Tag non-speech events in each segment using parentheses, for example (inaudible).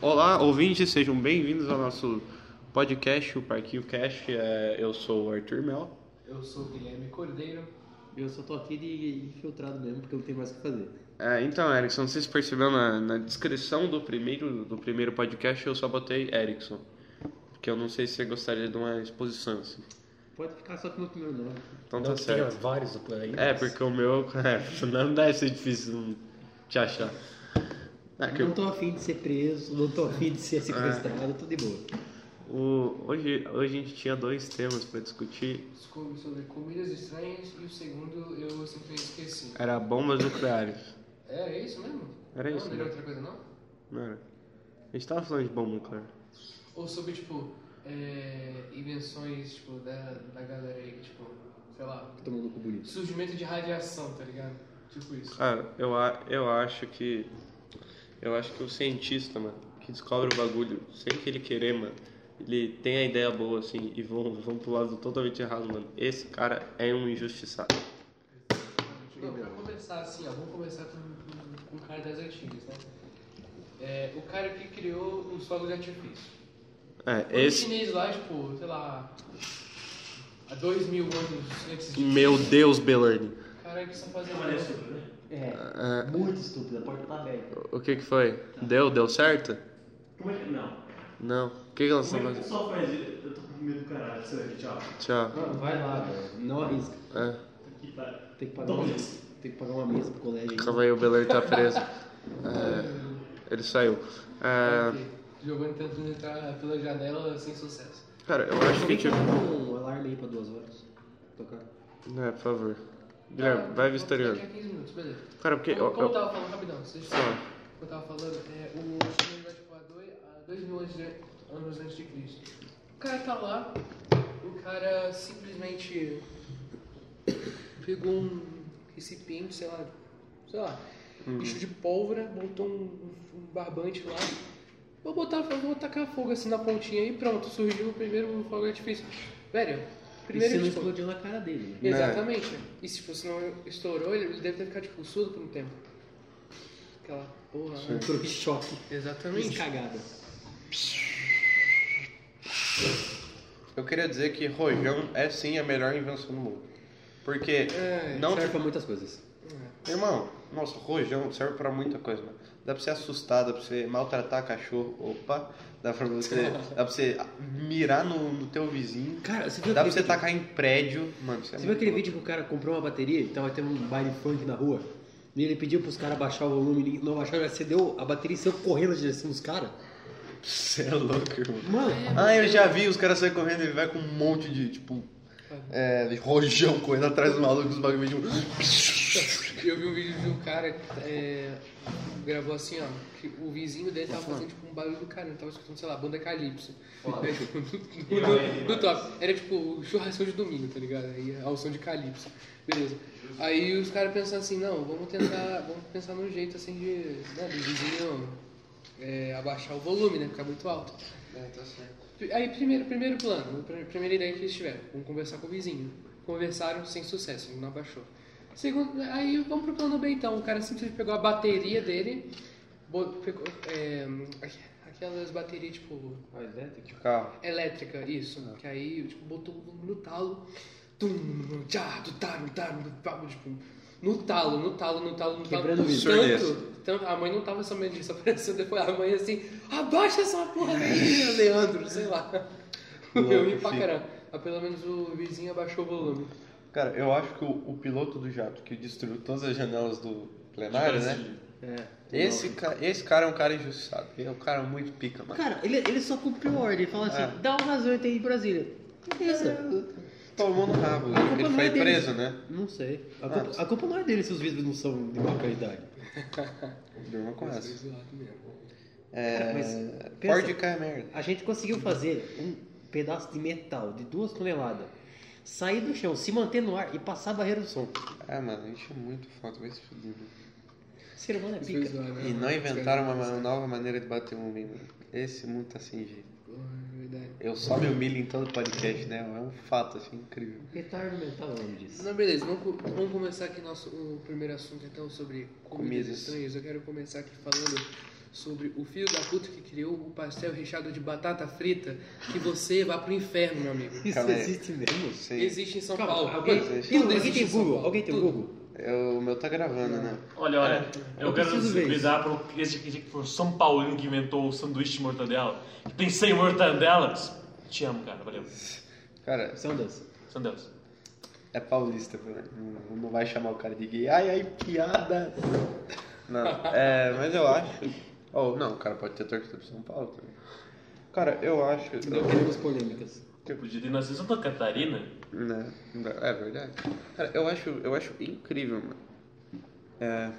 Olá, ouvintes, sejam bem-vindos ao nosso podcast, o Parquinho Cast. É, eu sou o Arthur Mel. Eu sou o Guilherme Cordeiro. Eu só tô aqui de infiltrado mesmo, porque eu não tenho mais o que fazer. É, então, Erickson, vocês perceberam na, na descrição do primeiro, do primeiro podcast eu só botei Erickson. Porque eu não sei se você gostaria de uma exposição assim. Pode ficar só com o meu primeiro nome. Então tá Não tinha certo. vários por aí. É, porque o meu. (laughs) É, não deve ser difícil te achar. É, que Não tô afim de ser preso, não tô afim de ser sequestrado, tô de boa. o, hoje, hoje a gente tinha dois temas pra discutir. Descobri sobre comidas estranhas e o segundo eu simplesmente esqueci. Era bombas nucleares. É, é isso mesmo? Era não, isso, Não era né? outra coisa não? Não era? A gente tava falando de bomba nuclear. Ou sobre, tipo, é, invenções, tipo, da, da galera aí, tipo, sei lá, Tomando cu bonito. surgimento de radiação, tá ligado? Tipo isso. Cara, eu, a- eu acho que. Eu acho que o cientista, mano, que descobre o bagulho sem que ele querer, mano, ele tem a ideia boa, assim, e vão, (laughs) vão pro lado totalmente errado, mano. Esse cara é um injustiçado. Não, pra começar assim, ó, vamos começar com, com, com o cara das antigas, né? É, o cara que criou os fogos de artifício. É, O esse. chinês lá, tipo, sei lá, há dois mil anos antes de Meu Deus, Belani. O cara que está fazendo. É, É, muito estúpido, a porta tá aberta. o que que foi? Deu? Deu certo? Como é que não? Não. O que que elas estão Como é que o fazendo? pessoal faz? Eu tô com medo do caralho, sério, tchau. Tchau. Não, vai lá, velho. não arrisca. É, Aqui tá. Tem que pagar uma, tem que pagar uma mesa pro colégio. calma aí, o Belani tá preso. É, ele saiu. É, Giovanni tentando entrar pela janela sem sucesso. cara, eu acho que tipo. um alarme aí pra duas horas. Tocar. É, por favor. Guilherme, vai vistoriando. Daqui a 15 minutos, beleza. Cara, porque. Como, eu- como eu tava falando, rapidão, vocês Fala. como eu tava falando, é, o chinês vai tipo, há há dois mil anos, de- anos antes de Cristo. O cara tá lá, o cara simplesmente pegou um recipiente, sei lá, sei lá, Uhum. bicho de pólvora, botou um, um barbante lá. Vou botar, vou tacar fogo assim na pontinha e pronto, surgiu o primeiro fogo artifício. Velho, E primeiro você não tipo, explodiu na cara dele. né? Exatamente. E se tipo, se não estourou, ele deve ter ficado tipo surdo por um tempo. Aquela porra. né? Entrou em choque. Exatamente. cagada. Eu queria dizer que rojão é sim a melhor invenção do mundo. Porque É, não Serve pra muitas coisas. Irmão, nossa, rojão serve pra muita coisa, mano. Dá pra você assustar, dá pra você maltratar cachorro, opa, dá pra você, (laughs) dá pra você mirar no, no teu vizinho, Cara, você viu dá pra você vídeo- tacar em prédio, mano. É Você viu muito aquele louco. vídeo que o cara comprou uma bateria e tava tendo um baile funk na rua? E ele pediu pros caras baixar o volume, e não baixaram, ele acendeu a bateria e saiu correndo na direção dos caras? Você é louco, irmão. Mano, Ah, eu já vi os caras saem correndo e vai com um monte de, tipo, é, de rojão correndo atrás do maluco, os bagulho tipo... Eu vi um vídeo de um cara que é, gravou assim, ó, que o vizinho dele tava fazendo tipo um barulho do caramba, tava escutando, sei lá, banda Calypso. É, tipo, do, do top. Era tipo churrasco de domingo, tá ligado? Aí ao som de Calypso. Beleza. Aí os caras pensaram assim, não, vamos tentar, vamos pensar num jeito assim de, né, do vizinho é, abaixar o volume, né? Ficar muito alto. É, tá certo. Aí, primeiro, primeiro plano, primeira ideia que eles tiveram, vamos conversar com o vizinho. Conversaram sem sucesso, ele não abaixou. Segundo, aí vamos pro plano B então, o cara simplesmente pegou a bateria dele, pegou, é, aqu- aquelas baterias tipo De carro. elétrica, isso, que aí tipo, botou no talo, tum, tchá, tu tá, tá, tipo, no talo, no talo, no talo, no talo. Quebrando o vidro. Tanto, tanto, a mãe não tava sabendo disso, (laughs) apareceu depois a mãe assim, abaixa essa porra aí, (laughs) Leandro, sei lá. Eu ri pra caramba. Mas pelo menos o vizinho abaixou o volume. Cara, eu acho que o, o piloto do jato que destruiu todas as janelas do plenário, né? é. Esse, ca- esse cara é um cara injustiçado. Ele é um cara muito pica, mano. Cara, ele, ele só cumpriu ordem, ele falou assim, É. dá uma razão aí em Brasília. Beleza. Tomou no rabo. A culpa Ele não foi é dele. preso, né? Não sei. A Ah, culpa, a culpa não é dele se os vidros não são de boa qualidade. (laughs) Durma com essa. Mesmo. É. Mas, Ford pensa- cai merda. A gente conseguiu fazer um pedaço de metal de duas toneladas sair do chão, se manter no ar e passar a barreira do som. Ah, mano, a gente é muito foda, vai se fuder. mano. O ser humano é pica. né? E não inventaram uma ma- nova maneira de bater um homem, mano. Esse mundo tá sem jeito. Eu só me humilho em todo podcast, né? É um fato, assim, incrível. Retardo mental nome disso. Não, beleza, vamos, vamos começar aqui nosso o primeiro assunto então sobre comidas Comidas. estranhas. Eu quero começar aqui falando sobre o filho da puta que criou o pastel recheado de batata frita, que você vá pro inferno, meu amigo. Isso Calma aí. existe mesmo? Sim. Existe em São Calma, Paulo. alguém, Tudo alguém existe tem em São Google? Paulo. Alguém tem Tudo. Google? Eu- o meu tá gravando, né? Olha, olha, eu eu quero frisar para esse que foi o São Paulino que inventou o sanduíche de mortadela. Que tem 100 mortadelas. Te amo, cara. Valeu. Cara, São das. São Deus. é paulista, velho. Não, não vai chamar o cara de gay. Ai, ai, piada. Não, é, mas eu acho. Oh, não, o cara pode ter torcida pro São Paulo também. Cara, eu acho. Não queremos polêmicas. Eu podia ter nascido em Santa Catarina. Né? É verdade. Cara, eu acho, eu acho incrível, mano. É,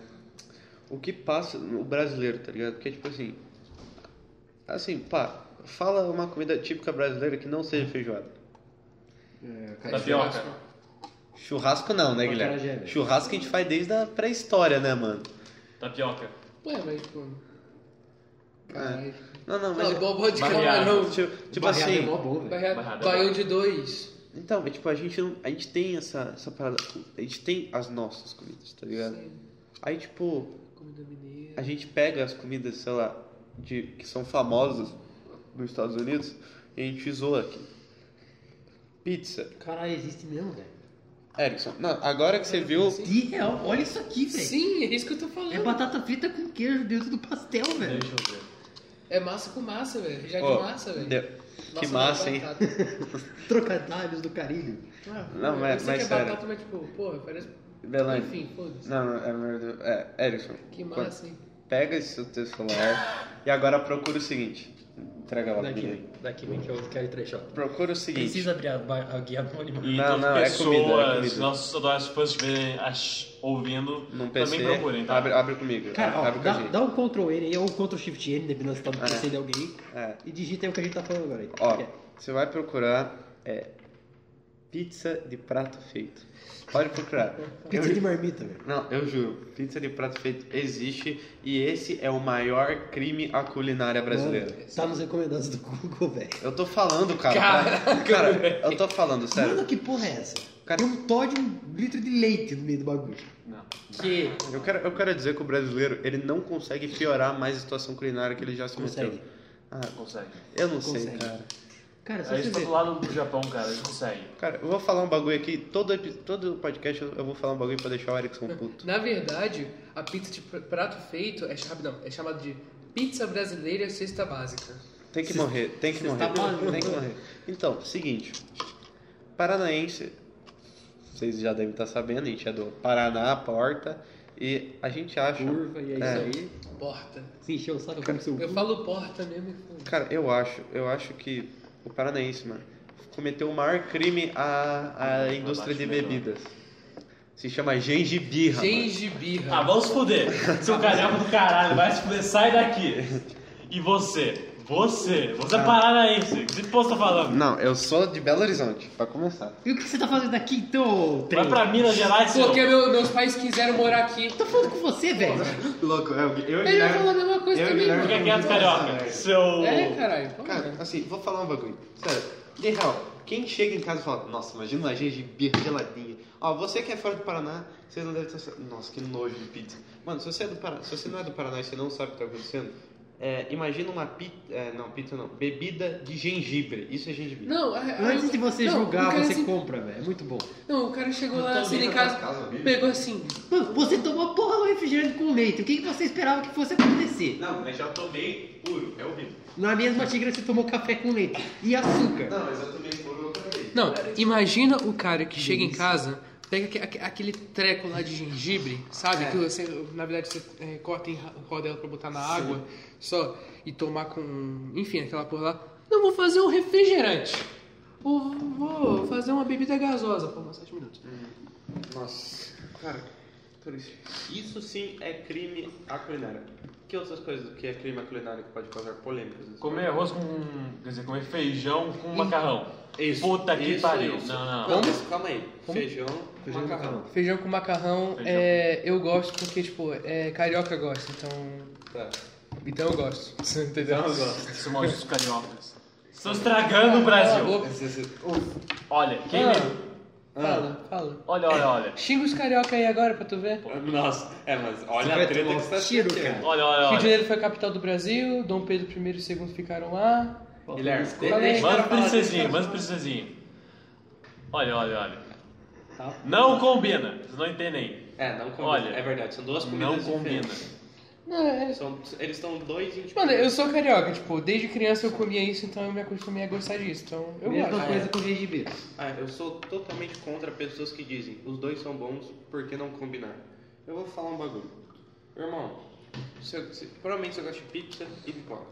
o que passa no brasileiro, tá ligado? Porque, tipo assim. Assim, pá, fala uma comida típica brasileira que não seja feijoada. É, Tapioca. Churrasco não, né, Guilherme? velho. Churrasco a gente faz desde a pré-história, né, mano? Tapioca. Ué, mas, tipo... Caralho. Não, não, mas. Não, bom, bom de camarão. Tipo, tipo barreado assim. é bom. Barreado- Barreado. Baião de dois. Então, mas, tipo, a gente não. A gente tem essa, essa parada. A gente tem as nossas comidas, tá ligado? Sim. Aí, tipo, Comida mineira. a gente pega as comidas, sei lá, de, que são famosas nos Estados Unidos e a gente zoa aqui. Pizza. Caralho, existe mesmo, velho. Erickson, não, agora que você viu. De real, olha isso aqui, velho. Sim, é isso que eu tô falando. É batata frita com queijo dentro do pastel, velho. Deixa eu ver. É massa com massa, velho. Já Ó, de massa, velho. de- Que Nossa, massa, não é hein? (laughs) Trocadilhos do carilho. Ah, Não, mas- mas que é sério. batata, mas tipo, porra, parece... Belândia. Enfim, foda-se. Não, não, é, é, Erickson. Que massa, hein? Pega esse seu teu celular e agora procura o seguinte. Entrega lá Daqui daqui vem que eu quero ir trechar. Procura o seguinte. Precisa abrir a, a guia anônima. E Não, todas não, as é comida, é pessoas, comida. nossos adorados fãs estiverem ouvindo, Num PC. também procurem, tá? Abre, abre comigo. Cara, ó, abre com a dá, gente. dá um Ctrl N aí, ou um Ctrl Shift N, dependendo se tá no PC de alguém, É. e digita aí o que a gente tá falando agora aí. Ó, é. você vai procurar é, pizza de prato feito. Pode procurar. Pizza Eu- de marmita, velho. Não, eu juro, pizza de prato feito existe e esse é o maior crime à culinária brasileira. Mano, Tá nos recomendados do Google, velho. Eu tô falando, cara. Caraca, (laughs) cara, eu tô falando, sério. Mano, que porra é essa? Cara- Tem um Todd e um litro de leite no meio do bagulho. Não. Que... Eu quero, eu quero dizer que o brasileiro, ele não consegue piorar mais a situação culinária que ele já se Consegue. meteu. Ah, Não consegue. eu não sei, Consegue. cara. Cara, se A você gente tá do lado do Japão, cara, a gente consegue. Cara, eu vou falar um bagulho aqui, todo, todo podcast eu vou falar um bagulho pra deixar o Erickson (laughs) puto. Na verdade, a pizza de pr- prato feito é, não, é chamada de pizza brasileira cesta básica. Tem que morrer, tem que morrer, tá tem que morrer. Então, seguinte, Paranaense, vocês já devem estar sabendo, a gente é do Paraná, Porta, e a gente acha... Curva, e é, É. isso aí. Porta. Se encheu o saco como seu Eu falo porta mesmo e. Cara, eu acho, eu acho que o Paranaense, mano, cometeu o maior crime à, à indústria de bebidas. Se chama gengibirra. Gengibirra. Ah, vamos se fuder. Seu caramba do caralho, vai se fuder, sai daqui. E você? Você? Você é paranaense. Que posto tá falando? Não, eu sou de Belo Horizonte, pra começar. E o que você tá fazendo aqui, então? Vai pra Minas Gerais, seu... Porque meu- meus pais quiseram morar aqui. Tô falando com você, velho. (laughs) Louco, eu, eu Ele vai falar a mesma coisa eu também. Fica quieto, carioca. Seu... É, caralho. Cara, assim, vou falar um bagulho. Sério, de real, quem chega em casa e fala, nossa, imagina uma gengibirra geladinha. Ó, você que é fora do Paraná, você não deve estar. Nossa, que nojo de pizza. Mano, se você, é do Paraná, se você não é do Paraná e você não sabe o que tá acontecendo, é, imagina uma pizza. É, não, pizza não. Bebida de gengibre. Isso é gengibre. Não, a- a- Antes de você não, julgar, você assim- compra, velho. É muito bom. Não, o cara chegou lá assim em casa, casa, pegou assim. Mano, você tomou porra do refrigerante com leite. O que, que você esperava que fosse acontecer? Não, mas já tomei puro, é horrível. Na mesma xícara você tomou café com leite. E açúcar. Não, mas eu tomei puro outra vez. Não, imagina o cara que chega em casa, pega aque- aque- aquele treco lá de gengibre, sabe? Que você, na verdade, você é, corta em rodela pra botar na água, só, e tomar com, enfim, aquela porra lá. Não, vou fazer um refrigerante. Vou, vou fazer uma bebida gasosa. Pô, sete minutos. Nossa, cara, por isso. Isso sim é crime à culinária. Que outras coisas que é crime à culinária que pode causar polêmicas? Comer arroz com... Quer dizer, comer feijão com macarrão. Isso, Puta que isso, pariu. isso. Não, não. Calma aí. Como? Feijão, Feijão macarrão. macarrão. Feijão com macarrão, Feijão. é, eu gosto porque, tipo, é, carioca gosta, então... Tá. Então eu gosto. Você (laughs) entendeu? Então eu gosto. Esses malditos cariocas. Estão estragando o Brasil. Olha, quem Ah. Fala, fala. Olha, olha, olha. (laughs) Xinga os carioca aí agora pra tu ver. Nossa, é, mas olha Você a treta que você tá tiro, cara. Olha, olha, Rio de olha. Janeiro foi a capital do Brasil, Dom Pedro I e II ficaram lá. Guilherme, Falei. o Manda cara o princesinho, manda o princesinho. Olha, olha, olha. Tá. Não combina. Vocês não entendem. É, não combina. Olha, é verdade, são duas comidas Não combina. diferentes. Não, é... São, eles estão dois em Mano, eu sou carioca, tipo, desde criança eu comia isso, então eu me acostumei a gostar disso. Então eu Mesma gosto. coisa com gengibre. Ah, eu sou totalmente contra pessoas que dizem os dois são bons, por que não combinar? Eu vou falar um bagulho. Irmão, você, você- provavelmente você gosta de pizza e pipoca.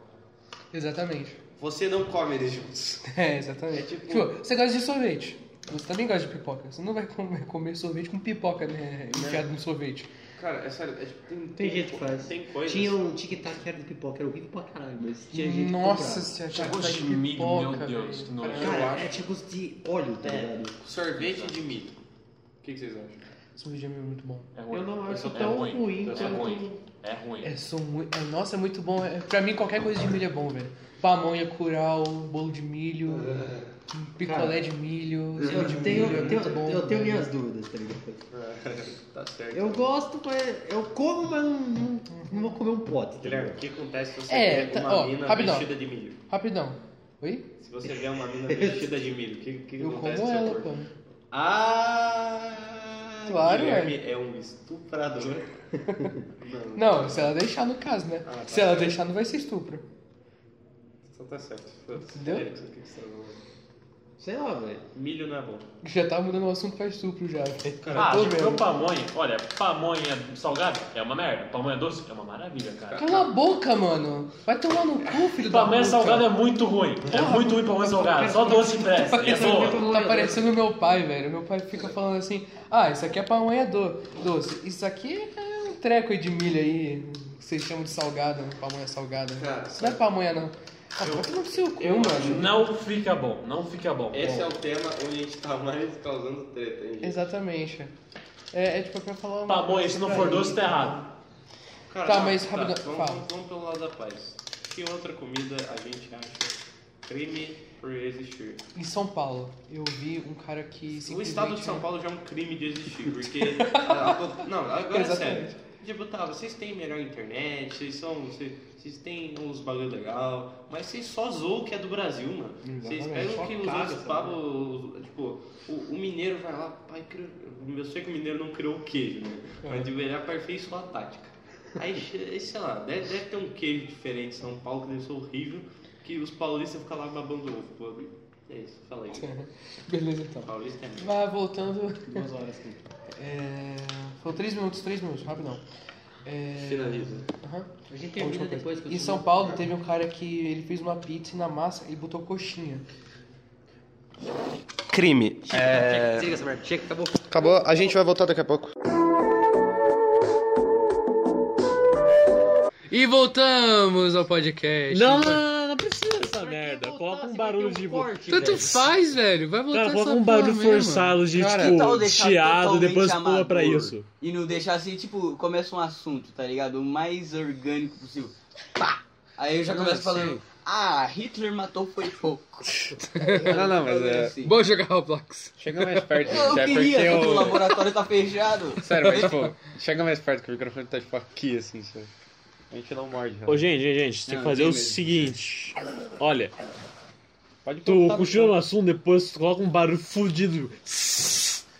Exatamente. Você não come eles juntos. (laughs) É, exatamente. É tipo- tipo... você gosta de sorvete. Você também gosta de pipoca. Você não vai comer, comer sorvete com pipoca, né? Enfiado no sorvete. Cara, é sério, é, tipo, tem, Tem gente que faz. Tem coisas. Tinha um tic-tac que era de pipoca, era horrível pra caralho, mas tinha gente que Nossa comprava. senhora, Tinha tá gosto de milho, pipoca, meu Deus, que nojo. Eu Cara, acho. é tipo gosto de óleo, tá É, ligado? sorvete de milho. O que, que vocês acham? Sorvete de milho é muito bom. É ruim. Eu não acho É tão ruim. ruim É quanto- ruim. É ruim. É, são muito, é, nossa, é muito bom. É, pra mim, qualquer coisa de milho é bom, velho. Pamonha, curau, bolo de milho, picolé de milho, Eu de tenho, milho, é eu tenho, bom. eu tenho minhas dúvidas, tá ligado? (laughs) tá certo. Eu gosto, mas eu como, mas não, não, não vou comer um pote. Tá Guilherme, o que acontece se você É, vê tá- uma ó, mina rapidão. vestida de milho? Rapidão. Oi? Se você vê uma mina vestida de milho, o que, que Eu acontece como ela, pô. Ah! Claro, Guilherme é um estuprador. (laughs) Não, se ela deixar no caso, né? Ah, tá se ela certo. deixar, não vai ser estupro. Só tá certo. Entendeu? Sei lá, velho. Milho não é bom. Já tá mudando o assunto pra estupro já, velho. Ah, tipo, vendo. pamonha. Olha, pamonha salgada é uma merda. Pamonha doce é uma maravilha, cara. Cala a boca, mano. Vai tomar no cu, filho da Pamonha salgada é muito ruim. É muito ruim pamonha salgada. Só doce presta. E é boa. Tá parecendo meu pai, velho. Meu pai fica falando assim: ah, isso aqui é pamonha do- doce. Isso aqui é um treco aí de milho aí. Que vocês chamam de salgada, pamonha salgada. Cara, isso não é pamonha, não. Seu cu, eu mano. Não fica bom. Não fica bom. Esse é o tema onde a gente tá mais causando treta, hein, gente? Exatamente. É, é tipo pra falar uma Pamonha, coisa se não for doce, tá errado. Cara, Tá, não, mas rapidão, vamos, fala. vamos, vamos pelo lado da paz. Que outra comida a gente acha crime por existir? Em São Paulo, eu vi um cara que O estado de São Paulo já é um crime de existir, porque. (laughs) a- a- não, agora é sério. Tipo, tá, vocês têm melhor internet, vocês são. Vocês, vocês têm uns bagulho legal, mas vocês só zoam o que é do Brasil, mano. Vocês Exatamente, pegam só que os outros papos. Tipo, o, o mineiro vai lá, pai, eu sei que o mineiro não criou o queijo, né? Mas tipo, ele aperfeiçoou a tática. Aí, (laughs) sei lá, deve, deve ter um queijo diferente em São Paulo que deve ser horrível, que os paulistas ficam lá babando ovo. Pô, é isso, fala aí. (laughs) Beleza, então. Paulista é Mas voltando. Duas horas tem. É... Foi três minutos, três minutos, rapidão. É... Finaliza. Aham. A gente A termina coisa. depois que eu Em São Paulo teve um cara que ele fez uma pizza e na massa ele botou coxinha. Crime. Chega, desliga essa merda. Chega, acabou. Acabou, a gente vai voltar daqui a pouco. E voltamos ao podcast. Não, não, não, não precisa dessa merda. Coloca um barulho de. Tanto faz, velho. Vai voltar Cara, coloca um barulho forçado de, Cara, tipo, chiado, depois pula pra isso. E não deixar assim, tipo, começa um assunto, tá ligado? O mais orgânico possível. Pá! Aí eu já começo falando, ah, Hitler matou foi pouco. (laughs) Não, não, mas é. Assim. Bom jogar Roblox. Chega mais perto, Eu gente. É queria, porque o eu. laboratório tá fechado. Sério, mas tipo, chega mais perto que o microfone tá tipo aqui, assim, sabe? A gente não morde. Ô, gente, gente, gente, tem Não, que fazer o mesmo. seguinte. Olha, Pode tu colocar- continua no assunto, depois tu coloca um barulho fudido.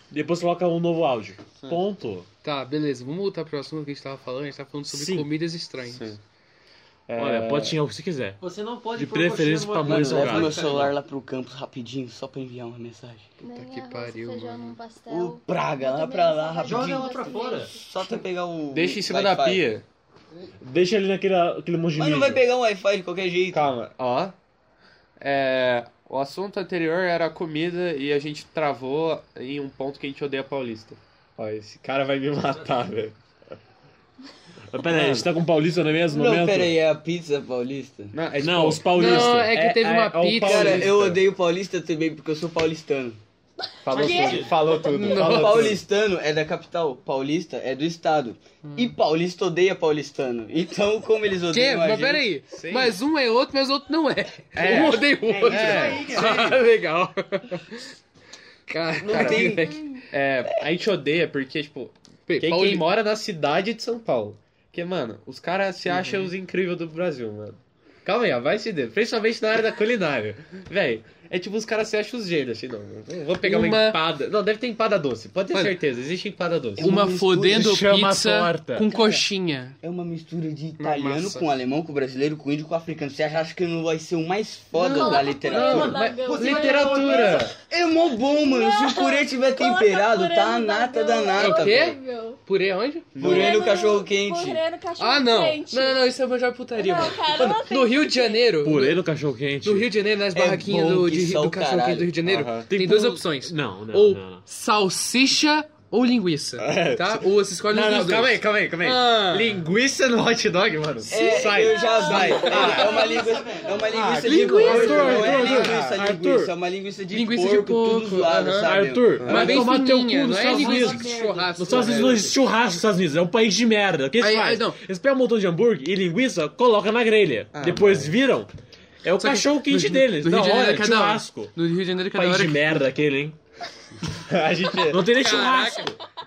Depois tu coloca um novo áudio. Ponto. Tá, beleza. Vamos voltar pro assunto que a gente tava falando. A gente tava falando sobre Sim. comidas estranhas. Sim. Olha, pode xingar o que você quiser. Você não pode De preferência pra mãe Mano, leva meu celular lá pro campus rapidinho, só pra enviar uma mensagem. Puta que pariu, mano. O Praga, lá pra lá, só rapidinho. Joga lá pra fora. Só até pegar o. Deixa em cima da pia. Deixa ali naquele aquele monte de Mas não vai pegar um Wi-Fi de qualquer jeito. Calma, ó. É, o assunto anterior era a comida e a gente travou em um ponto que a gente odeia paulista. Ó, esse cara vai me matar, (laughs) velho. Mas pera aí, a gente tá com paulista no mesmo Não, momento? pera aí, é a pizza paulista? Não, é Não, tipo, os paulistas. Não, é que teve uma é pizza. Cara, eu odeio paulista também porque eu sou paulistano. Falou tudo. Falou tudo. Falou tudo. Paulistano é da capital, paulista é do estado. E paulista odeia paulistano. Então, como eles Que? odeiam a Mas gente... peraí. Sim. Mas um é outro, mas outro não é. É. Um odeia o outro. É, (laughs) Ah, legal. Cara, Não cara, tem-. É, a gente odeia porque, tipo, quem, Pauli- quem mora na cidade de São Paulo. Porque, mano, os caras se acham os incríveis do Brasil, mano. Calma aí, ó, vai se der. Principalmente na área da culinária. Véi, é tipo, os caras se acham os gênios, assim, não. não Vou pegar uma... Uma- empada. Não, deve ter empada doce. Pode ter certeza, existe empada doce. Uma mistura- fodendo chama pizza torta. com coxinha. É uma mistura de italiano com alemão, com brasileiro, com índio, com africano. Você acha que não vai ser o mais foda Não, da não, literatura? mas- Você vai literatura! É mó bom, mano. Se o purê tiver temperado, purê tá a nata da nata. É o quê? Purê onde? Purê no no- cachorro quente. Purê no cachorro Ah, não. quente. Não, não, não, isso é uma putaria, Não, mano. cara, Mano, não tem no Rio de Janeiro. Purê no cachorro quente. No Rio de Janeiro, nas É barraquinhas do, de- do o cachorro quente do Rio de Janeiro, Aham. tem, Tem duas opções. Não, não, ou não, não. salsicha ou linguiça. (laughs) Tá? Ou você escolhe um Não, dos não, dois. calma aí, calma aí, calma aí. Ah. Linguiça no hot dog, mano. É, Sai. eu já. Sai. É, é uma linguiça, é uma linguiça de linguiça, porco. Não é Arthur, linguiça, Arthur. linguiça. É uma linguiça de Linguiça de porco, porco, tudo zoado, aham. sabe? Arthur, Mas vai bem tomar teu cu não é Estados linguiça Unidos. de churrasco. Nos Estados Unidos não existe churrasco nos Estados Unidos, é um país de merda. O que eles Aí- fazem? Eles pegam um montão de hambúrguer e linguiça, colocam na grelha. Depois viram. É o Só que cachorro quente no- deles. no da Rio de Janeiro hora, é cada hora. churrasco. No Rio de Janeiro, cada País hora de que- merda aquele, hein? (laughs) A gente... Não tem nem churrasco.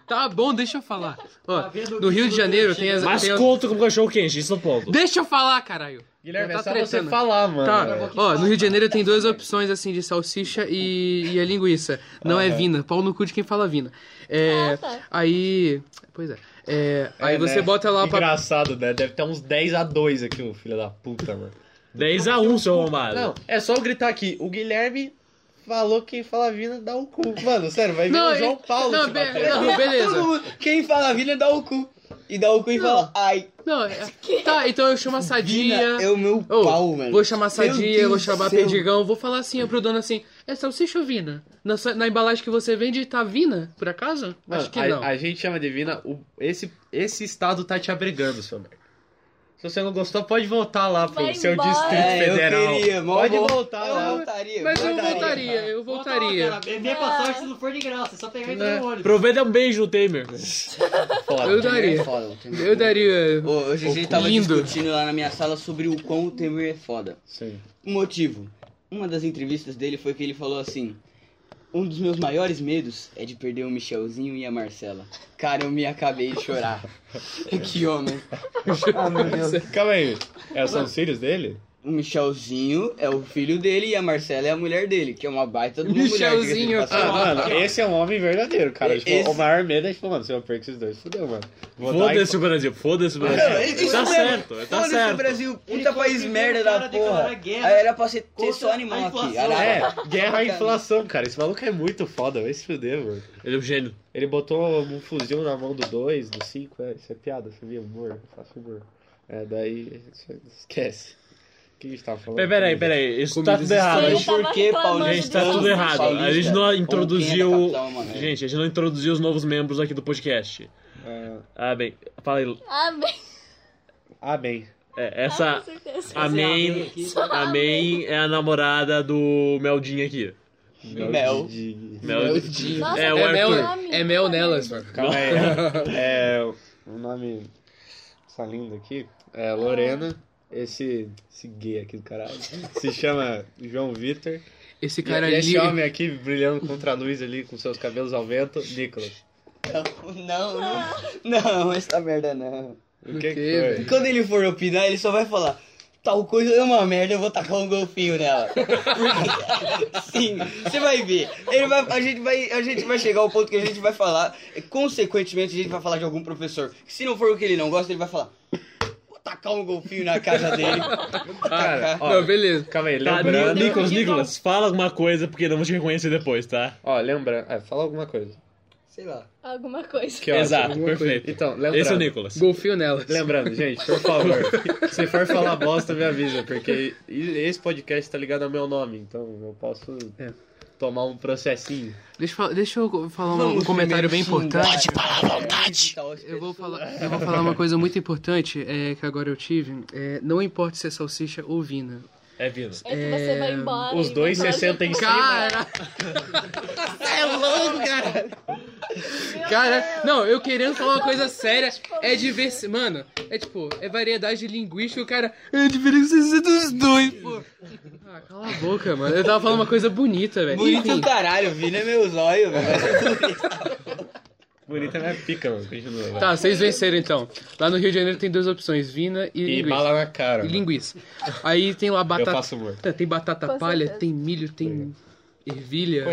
Tá bom, deixa eu falar. Ó, no Rio de Janeiro tem as... Mas tem as- conta com cachorro quente, isso é o ponto. Deixa eu falar, caralho. Guilherme, Já é tá só você tretando. falar, mano. Tá, ó, no Rio de Janeiro tem duas opções assim de salsicha e, e a linguiça. Não é vina, pau no cu de quem fala vina. É, Ah, tá. Aí, pois é. É, aí É, você né? bota lá pra Engraçado, né? Deve ter uns 10 a 2 aqui, o filho da puta, mano. 10 a 1, seu arrombado. Não, é só eu gritar aqui. O Guilherme falou que quem fala vina dá o cu. Mano, sério, vai vir Não, o João Paulo não, be- não, beleza. Mundo- Quem fala vina dá o cu. E dá o cu e fala, ai, Não, é- tá, então eu chamo a sadia. vina é o meu Ô, pau, mano. Vou chamar Meu sadia, vou chamar céu. perdigão, vou falar assim pro dono assim: é salsicha ou vina? Na, na embalagem que você vende tá vina, por acaso? Mano, Acho que a, não. a gente chama de vina. o- esse, esse estado tá te abrigando, seu merda. Se você não gostou, pode voltar lá pro Vai seu embora. distrito É, eu federal. queria, mó pode bom. voltar eu lá. voltaria, Mas eu voltaria. voltaria, eu voltaria. Vem pra sorte se não for de graça, é só pegar e entrar no ônibus. Aproveita um beijo no Temer. (laughs) Foda. Eu daria. É foda, o Temer. Eu daria. Ô, Hoje a gente tava Lindo. discutindo lá na minha sala sobre o quão o Temer é foda. Sim. O motivo. Uma das entrevistas dele foi que ele falou assim: Um dos meus maiores medos é de perder o Michelzinho e a Marcela. Cara, eu me acabei de chorar. (laughs) que homem. Ah, meu Deus. Calma aí. É, são os filhos dele? O Michelzinho é o filho dele e a Marcela é a mulher dele, que é uma baita de uma mulher. Michelzinho. Ah, mano, esse é um homem verdadeiro, cara. Tipo, Esse- O maior medo é, tipo, mano, se eu perco esses dois, fudeu, mano. Foda-se o Brasil, foda-se o Brasil. isso Tá mesmo. certo, tá Foda-se o certo. Brasil, puta país o merda da porra. guerra Aí era pra ser, ter só animal aqui. É, guerra à inflação, cara. Esse maluco é muito foda, vai se fuder, mano. Ele é um gênio. Ele botou um fuzil na mão do 2, do 5, é, isso é piada, sabia? Humor, eu faço humor. É, daí, esquece. O que a gente tava falando? Peraí, peraí, peraí. Isso tá tudo errado. Mas por que Paulista? Gente, tá do- tudo errado. A gente não é introduziu. Gente, a gente não introduziu os novos membros aqui do podcast. É, Ah, bem. Fala aí. Ah, bem. ah, bem. É, Ah, essa. com certeza. A May, a May é a namorada do Meldinho aqui. Mel. Mel. É, o Arthur. é mel nelas, mano. Calma aí. É, o nome. Essa linda aqui é Lorena. Esse, esse gay aqui do caralho. Se chama João Vitor. Esse E, cara e esse ali. homem aqui brilhando contra a luz ali com seus cabelos ao vento, Nicolas. Não, não, não, essa merda não. O que, quê, que foi? Quando ele for opinar, ele só vai falar. Tal coisa é uma merda, eu vou tacar um golfinho nela. Porque- (laughs) Sim, você vai ver. Ele vai, a, gente vai, a gente vai chegar ao ponto que a gente vai falar. Consequentemente, a gente vai falar de algum professor. Se não for o que ele não gosta, ele vai falar. Tacar um golfinho na casa (laughs) dele. Cara, ó, Não, beleza. Calma aí, Tá, lembrando. Ni- Nicolas, Nicolas, fala alguma coisa porque não vou te reconhecer depois, tá? Ó, lembrando. É, fala alguma coisa. Sei lá. Alguma coisa. Que. Exato, alguma perfeito. Então, lembrando. Esse é o Nicolas. Golfinho nelas. Lembrando, gente, por favor, (laughs) se for falar bosta, me avisa, porque esse podcast tá ligado ao meu nome, então eu posso É. tomar um processinho. Deixa, eu falar- deixa eu falar um, um comentário bem importante. falar à vontade. Eu vou falar, eu vou falar uma coisa muito importante é, que agora eu tive. É, não importa se é salsicha ou vina. É Vina. É que você vai embora. Os dois se sentam em cima. Cara! (laughs) É louco, cara. Cara, não, eu querendo falar uma coisa séria, é diversidade. Mano, é tipo, é variedade linguística, o cara. É diferença dos dois, pô. Ah, cala a boca, mano. Eu tava falando uma coisa bonita, velho. Bonito Enfim. o caralho, Vina é meu zóio, velho. (laughs) Bonita é minha pica, mano. Continua. Tá, vocês venceram então. Lá no Rio de Janeiro tem duas opções, vina e, E linguiça. bala na cara. E mano. linguiça. Aí tem lá batata. faço humor. Tá, Tem batata Com palha, certeza. tem milho, tem ervilha,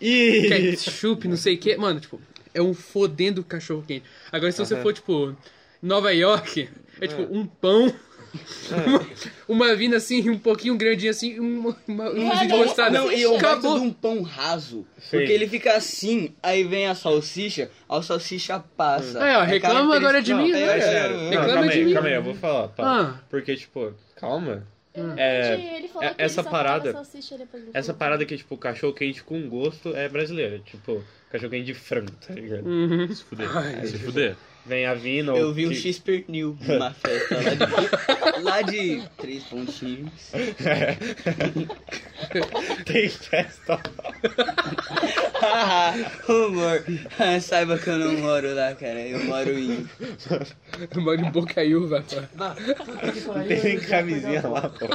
Ih! ketchup, não sei o que. Mano, tipo, é um fodendo cachorro quente. Agora, se você for, tipo, Nova York, é tipo um pão. (laughs) uma vina assim, um pouquinho grandinho assim, uma, uma, uma Olha, gostada. Não, e eu gosto Acabou. de um pão raso. Porque ele fica assim, aí vem a salsicha, a salsicha passa. É, ó, É reclama agora de Não, mim, é né? sério. Não, Reclama calma de aí, mim. calma aí, eu vou falar. pá. Ah. Porque, tipo, calma. Ele É, falou é- que essa parada- essa parada que, tipo, cachorro quente com gosto é brasileira. Tipo, cachorro quente de frango, tá ligado? Uhum. Se fuder. Se fuder. Vem a vina Eu vi um que- X pernil numa (laughs) festa lá de, lá de três pontinhos. (laughs) Tem festa. Haha, humor. Ah, Saiba que eu não moro lá, cara. Eu moro em. Eu moro em Bocaiúva, pô. Tem nem camisinha lá, pô.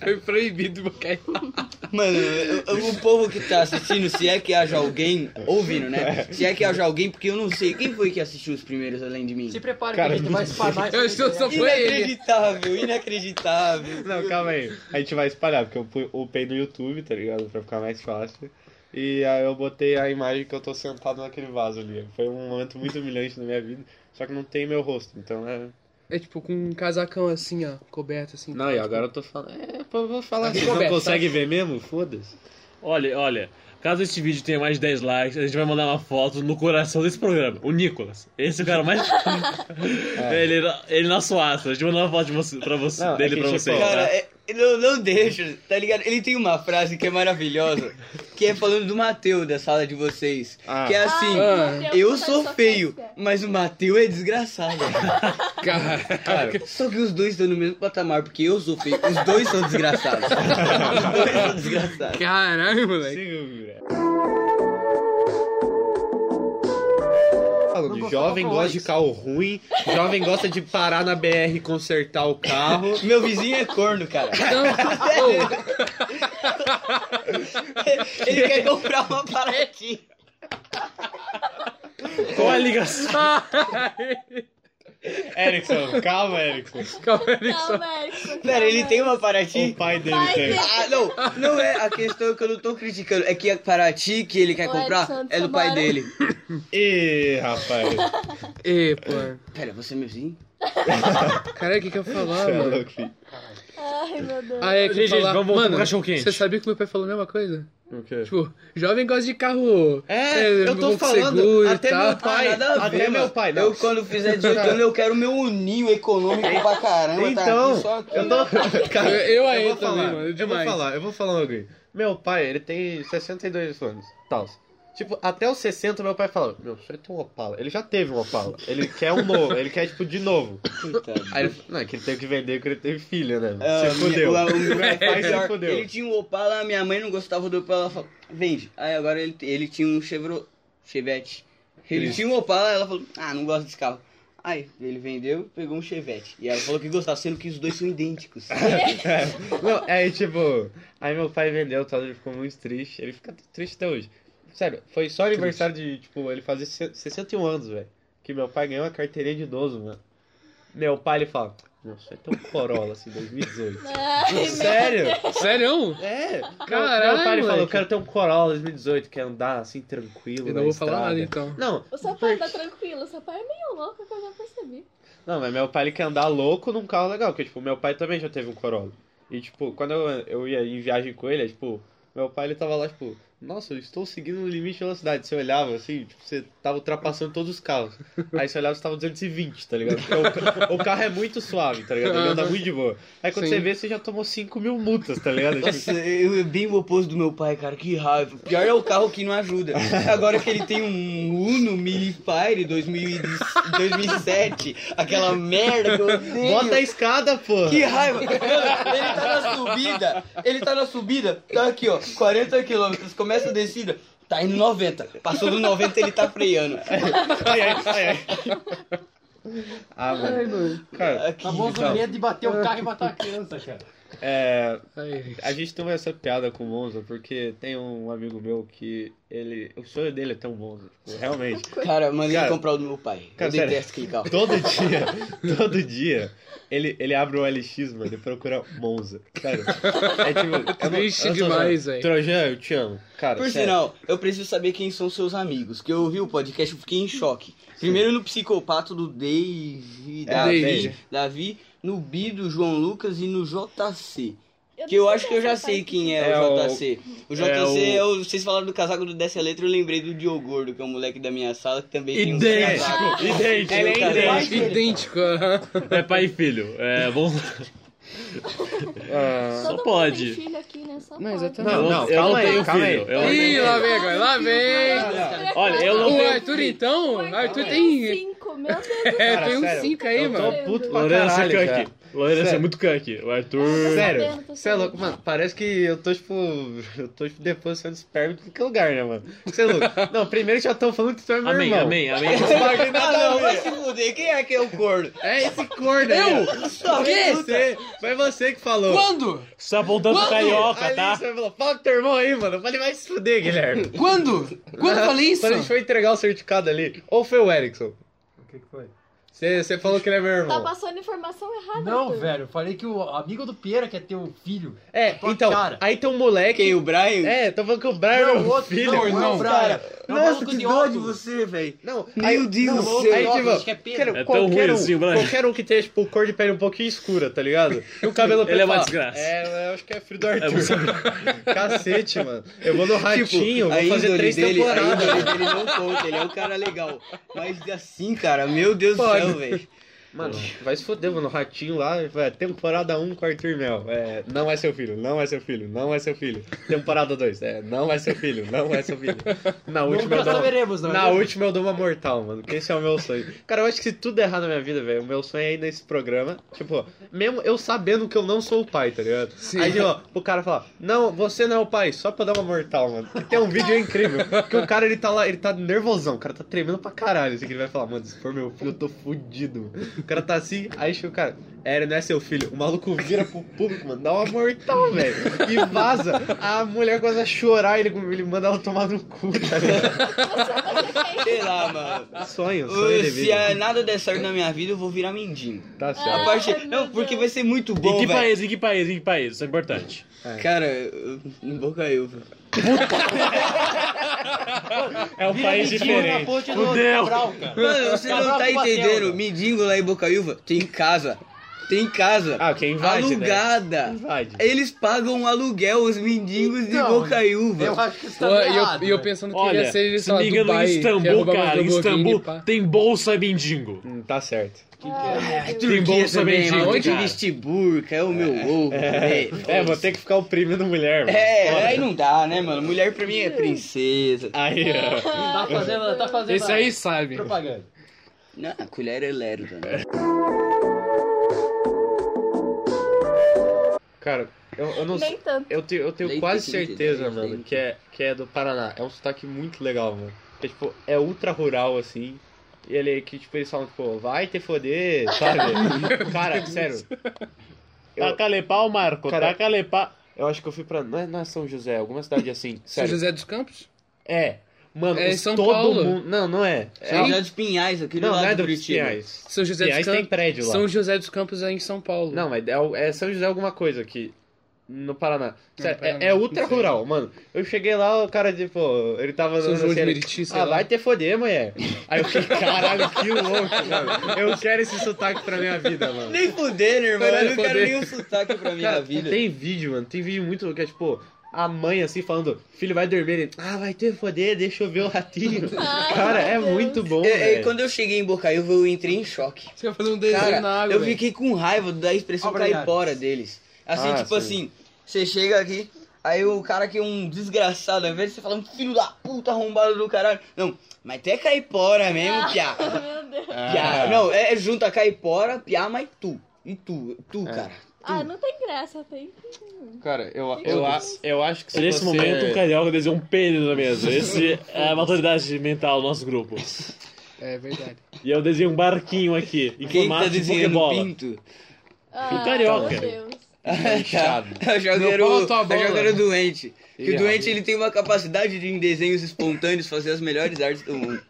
Foi proibido Bocaiúva. Mano, eu- eu- o povo que tá assistindo, se é que haja alguém, ouvindo, né? Se é que haja alguém, porque eu não sei quem foi que assistiu os primeiros além de mim. Se prepare, Cara, que a gente vai (laughs) spamar Eu isso só, foi ele. Inacreditável, inacreditável. Não, calma aí. A gente vai espalhar, porque eu upei no YouTube, tá ligado? Pra ficar mais fácil. E aí eu botei a imagem que eu tô sentado naquele vaso ali. Foi um momento muito humilhante na minha vida. Só que não tem meu rosto, então é. É tipo com um casacão assim, ó, coberto assim. Não, e agora eu tô falando. É, pô, eu vou falar assim. Não consegue tá? ver mesmo? Foda-se. Olha, olha. Caso esse vídeo tenha mais de 10 likes, a gente vai mandar uma foto no coração desse programa. O Nicolas. Esse é o cara mais. (laughs) ele, ele na suaça. A gente vai mandar uma foto de você, pra você, Não, é dele que, pra tipo, vocês. Cara, tá? é, não, não deixa, tá ligado? Ele tem uma frase que é maravilhosa, que é falando do Mateu da sala de vocês. Ah. Que é assim, Ah. Mateus, eu sou feio, mas o Mateu é desgraçado. (laughs) Cara, Só que os dois estão no mesmo patamar, porque eu sou feio, os dois são desgraçados. (laughs) Os dois são desgraçados. caralho, moleque. Segura. Falando, jovem gosta de carro ruim, jovem gosta de parar na BR e consertar o carro. Meu vizinho é corno, cara. (laughs) Ele quer comprar uma paletinha. Qual a ligação? (laughs) Erickson, calma, Erickson. Calma Erickson. Pera, ele tem uma O Paraty? pai dele Pai tem. dele. Ah, não, não é a questão que eu não tô criticando, é que a Paraty que ele quer O comprar Edson é do pai dele. Ih, rapaz. Ê, pô. Pera, você é meu vizinho? (laughs) Caralho, o que que eu ia falar, é mano? Ai, meu Deus. Ah, é que eu ia Gente, falar... vamos voltar Mano, pro cachorro-quente. você sabia que meu pai falou a mesma coisa? O quê? Tipo, jovem gosta de carro... É, eu tô falando, até tal. meu pai- Ah, nada a até ver, meu mano. pai, não. Eu, quando fizer 18 anos, eu quero meu uninho econômico pra caramba. tá Então, aqui, só aqui. eu tô. (laughs) Cara, Eu- eu aí vou também, falar, mano, Eu vou demais. falar, eu vou falar um bagulho. Meu pai, ele tem 62 anos, tal. Tipo, até os 60, meu pai fala: Meu, você tem um Opala. Ele já teve um Opala. Ele quer um novo, ele quer, tipo, de novo. Coitado. Aí ele não, é que ele teve que vender porque ele teve filha, né? Ah, se fudeu. minha- o- o meu pai (laughs) se fudeu. Ele tinha um Opala, minha mãe não gostava do Opala, ela falou, vende. Aí agora ele, ele tinha um Chevrolet, Chevette. Ele Isso. tinha um Opala, ela falou, ah, não gosto desse carro. Aí ele vendeu, pegou um Chevette. E ela falou que gostava, sendo que os dois são idênticos. (laughs) Não, aí tipo, aí meu pai vendeu, tal, ele ficou muito triste. Ele fica triste até hoje. Sério, foi só aniversário de, tipo, ele fazer se- 61 anos, velho. Que meu pai ganhou uma carteirinha de idoso, mano. Meu pai, ele fala, você tem um Corolla, assim, 2018. (laughs) Ai, Sério? Sério? É. Caralho, meu pai, ele falou, eu quero ter um Corolla 2018, quer andar, assim, tranquilo Eu não vou falar estrada. nada, então. Não, O seu pai tá tranquilo, o seu pai é meio louco, que eu já percebi. Não, mas meu pai ele quer andar louco num carro legal, porque, tipo, meu pai também já teve um Corolla. E, tipo, quando eu, eu ia em viagem com ele, é, tipo, meu pai ele tava lá, tipo, nossa, eu estou seguindo o limite de velocidade. Você olhava, assim, tipo, você tava ultrapassando todos os carros. Aí você olhava, você tava 220, tá ligado? Porque o, o carro é muito suave, tá ligado? Ele anda muito de boa. Aí quando Sim. você vê, você já tomou 5 mil multas, tá ligado? Tipo, Nossa, eu é bem o oposto do meu pai, cara, que raiva. Pior é o carro que não ajuda. Agora que ele tem um Uno Mini Fire 2000 e 2007, aquela merda que eu odeio. bota a escada, porra! Que raiva! Ele tá na subida, ele tá na subida, tá aqui ó, 40 km, começa a descida, Tá indo 90. Passou do 90 ele tá freando. Ai, ai, ai, ai. Ah, mano. Cara, Aqui, Famoso Então. medo de bater o carro e matar a criança, cara. É. A gente tem essa piada com o Monza porque tem um amigo meu que ele. O sonho dele é ter um Monza. Tipo, realmente. (laughs) Cara, manda ele Cara, comprar o do meu pai. cara, eu detesto aquele carro. Todo (laughs) dia, todo dia, ele, ele abre o LX, mano, e procura Monza. Sério. É tipo. eu (laughs) não- Triste eu tô demais, zoando. velho. Trojan, eu te amo. Cara, Por sério. sinal, eu preciso saber quem são seus amigos. Que eu ouvi o podcast e fiquei em choque. Primeiro no psicopato do Dave, É, Davi, Dave. Davi, no Bi do João Lucas e no JC. Eu Que eu acho que eu já sei quem é, É o o- JC. O JC é é o- o... Vocês falaram do casaco do Desce a Letra, eu lembrei do Diogo Gordo, que é um moleque da minha sala que também tem um casaco. Idêntico, idêntico. Ele é idêntico. idêntico. É pai e filho. É, vamos. Ah, Só pode. tem filho aqui, né? Só Não, pode. exatamente. Não, Eu não, eu calma não aí, tenho calma filho. aí. Eu Ih, lá vem agora, lá vem. Olha, eu não O tenho Arthur, então, O Arthur tem tem... cinco, meu Deus do É, Cara, tem uns sério, 5 aí, eu tô mano. puto pra Lourenço caralho, é cara. Lourenço é Sério. muito cuck. O Arthur. Sério, sabendo, tô você é louco, mano. Parece que eu tô, tipo. Eu tô tipo, depositando esperma em qualquer lugar, né, mano? Você é louco. (laughs) Não, primeiro já estão falando que tu é meu Amém, irmão. amém, amém. (laughs) Ah, não, vai se fuder. Quem é que é o corno? É esse corno aí. Eu? ó. Só Foi você, foi você que falou. Quando? Você tá apontando carioca, Ali tá? você falou, fala com teu irmão aí, mano. Eu falei, vai se fuder, Guilherme. Quando? Quando eu falei (laughs) isso? Quando a gente foi entregar o certificado ali. Ou foi o Erickson? O que, que foi? Você, falou que ele é meu Tá irmão. passando informação errada. Não, Arthur. velho, eu falei que o amigo do Pieira quer ter um filho. É, então, cara. aí tem um moleque. Quem, o Brian? É, tô falando que o Brian é Não, meu outro, filho. não, não, não, cara. É um Nossa, que de dó de você, velho. Não, Meu aí, Deus não, do céu. Aí, tipo, Acho que é quero- É tão qualquer, ruim um, assim, Brian. qualquer um que tenha, tipo, cor de pele um pouquinho escura, tá ligado? E o cabelo (laughs) Ele é uma desgraça. É, eu acho que é filho do Arthur. É (laughs) Cacete, mano. Eu vou no ratinho, Tipo, a vou fazer três temporadas. dele não conta, ele é um cara legal. Mas assim, cara, meu Deus do Pode. Céu, velho. Mano, vai se foder, vou no ratinho lá, vai, temporada 1 com Arthur Mel. É, não é seu filho, não é seu filho, não é seu filho. Temporada 2, é, não é seu filho, não é seu filho. (laughs) Na última eu dou, é na última eu dou uma mortal, mano, que esse é o meu sonho. Cara, eu acho que se tudo errar na minha vida, velho, o meu sonho é ir nesse programa, tipo, mesmo eu sabendo que eu não sou o pai, tá ligado? Sim. Aí, ó, o cara fala, não, você não é o pai, só pra dar uma mortal, mano. Que tem um vídeo incrível, que o cara, ele tá lá, ele tá nervosão, o cara tá tremendo pra caralho, assim, que ele vai falar, mano, se for meu filho, eu tô fudido. Mano." O cara tá assim, aí chega o cara, é, não é seu filho. O maluco vira pro público, mano, dá uma mortal, velho. E vaza. A mulher começa a chorar, ele, ele manda ela tomar no cu, tá ligado? Sei lá, mano. Sonho, sonho Se ah, nada der certo na minha vida, eu vou virar mendigo. Tá A certo. parte... Ai, Não, porque vai ser muito Em bom, que velho. país, em que país, em que país? Isso é importante. Cara, eu- em Bocaiúva. É um Vira país diferente. Fudeu. Cabral. Mano, você não tá do Batel, entendendo. mano. Mendigo lá em Bocaiúva tem casa. Tem casa. Ah, quem invade, né? alugada. Invade. Eles pagam aluguel, os mendigos de Então, Bocaiúva. Eu acho que isso Pô, tá e eu, errado. e eu velho. pensando que Olha, ia ser, se sei não lá, me engano, Dubai, que Istambul, cara, Istambul tem bolsa mendigo. Hum, tá certo. Deus. Turquia bolsa também, mendigo, mano. Onde vestir burca, é o meu ovo, velho. É, vou ter que ficar oprimindo mulher, mano. É, aí não dá, né, mano? Mulher pra mim é princesa. Aí, ó. Tá fazendo, tá fazendo Esse aí sabe. propaganda. Não, a colher é lero também. Cara, eu, eu não sei. Eu tenho, eu tenho Leite, quase leite, certeza, leite, mano, que é, que é do Paraná. É um sotaque muito legal, mano. Que, tipo, é ultra rural, assim. E ele, que, tipo, eles falam, tipo, vai te foder, sabe? (laughs) Cara, sério. Eu, Taca-lhe pau, Marco. Cara- Taca-lhe pau. eu acho que eu fui pra. Não é, não é São José, alguma cidade assim. São. José dos Campos? É. Mano, É todo Paulo. mundo. Não, não é. é São José dos Pinhais, aqui não, lado não é do Curitiba. Pinhais. São José Pinhais dos tem Campos. prédio lá. São José dos Campos é em São Paulo. Não, mas é, é São José alguma coisa aqui. No Paraná. Sério, Paraná, é, é ultra rural, mano. Eu cheguei lá, o cara, tipo, ele tava andando de Meriti, sei Ah, lá. vai ter foder, mulher. Aí eu fiquei, caralho, que louco, mano. Eu quero esse sotaque pra minha vida, mano. Nem fuder, irmão. Vai Eu não quero foder. nenhum sotaque pra minha Cara, vida. tem vídeo, mano. Tem vídeo muito que é tipo. A mãe assim falando, filho vai dormir, ele, ah, vai ter foder, deixa eu ver o ratinho. (laughs) Ai, Cara, é Deus. muito bom, É, é, quando eu cheguei em Bocaiúva, eu entrei em choque. Você vai fazer um desenho Cara, na água, eu velho. fiquei com raiva da expressão caipora deles. Assim, Ah, tipo sim. assim, você chega aqui, aí o cara que é um desgraçado, ao invés de você falar um filho da puta arrombado do caralho. Não, mas tu é caipora mesmo, piá. (laughs) Meu Deus. Piá. Não, é, é junta caipora, piá, mas tu. E tu, tu, É. cara. Ah, não tem graça, tem. Cara, eu, eu, a- eu acho que se Nesse você... momento, o Carioca desenhou um pênis na mesa. Esse é a maturidade mental do nosso grupo. É verdade. E eu desenhei um barquinho aqui, em Quem tá formato de desenhando Pokébola. pinto? Ah, carioca. Meu Deus. (laughs) Pau, o tua eu bola. jogo era o doente. Que o é doente ele tem uma capacidade de, em desenhos espontâneos, fazer as melhores artes do mundo.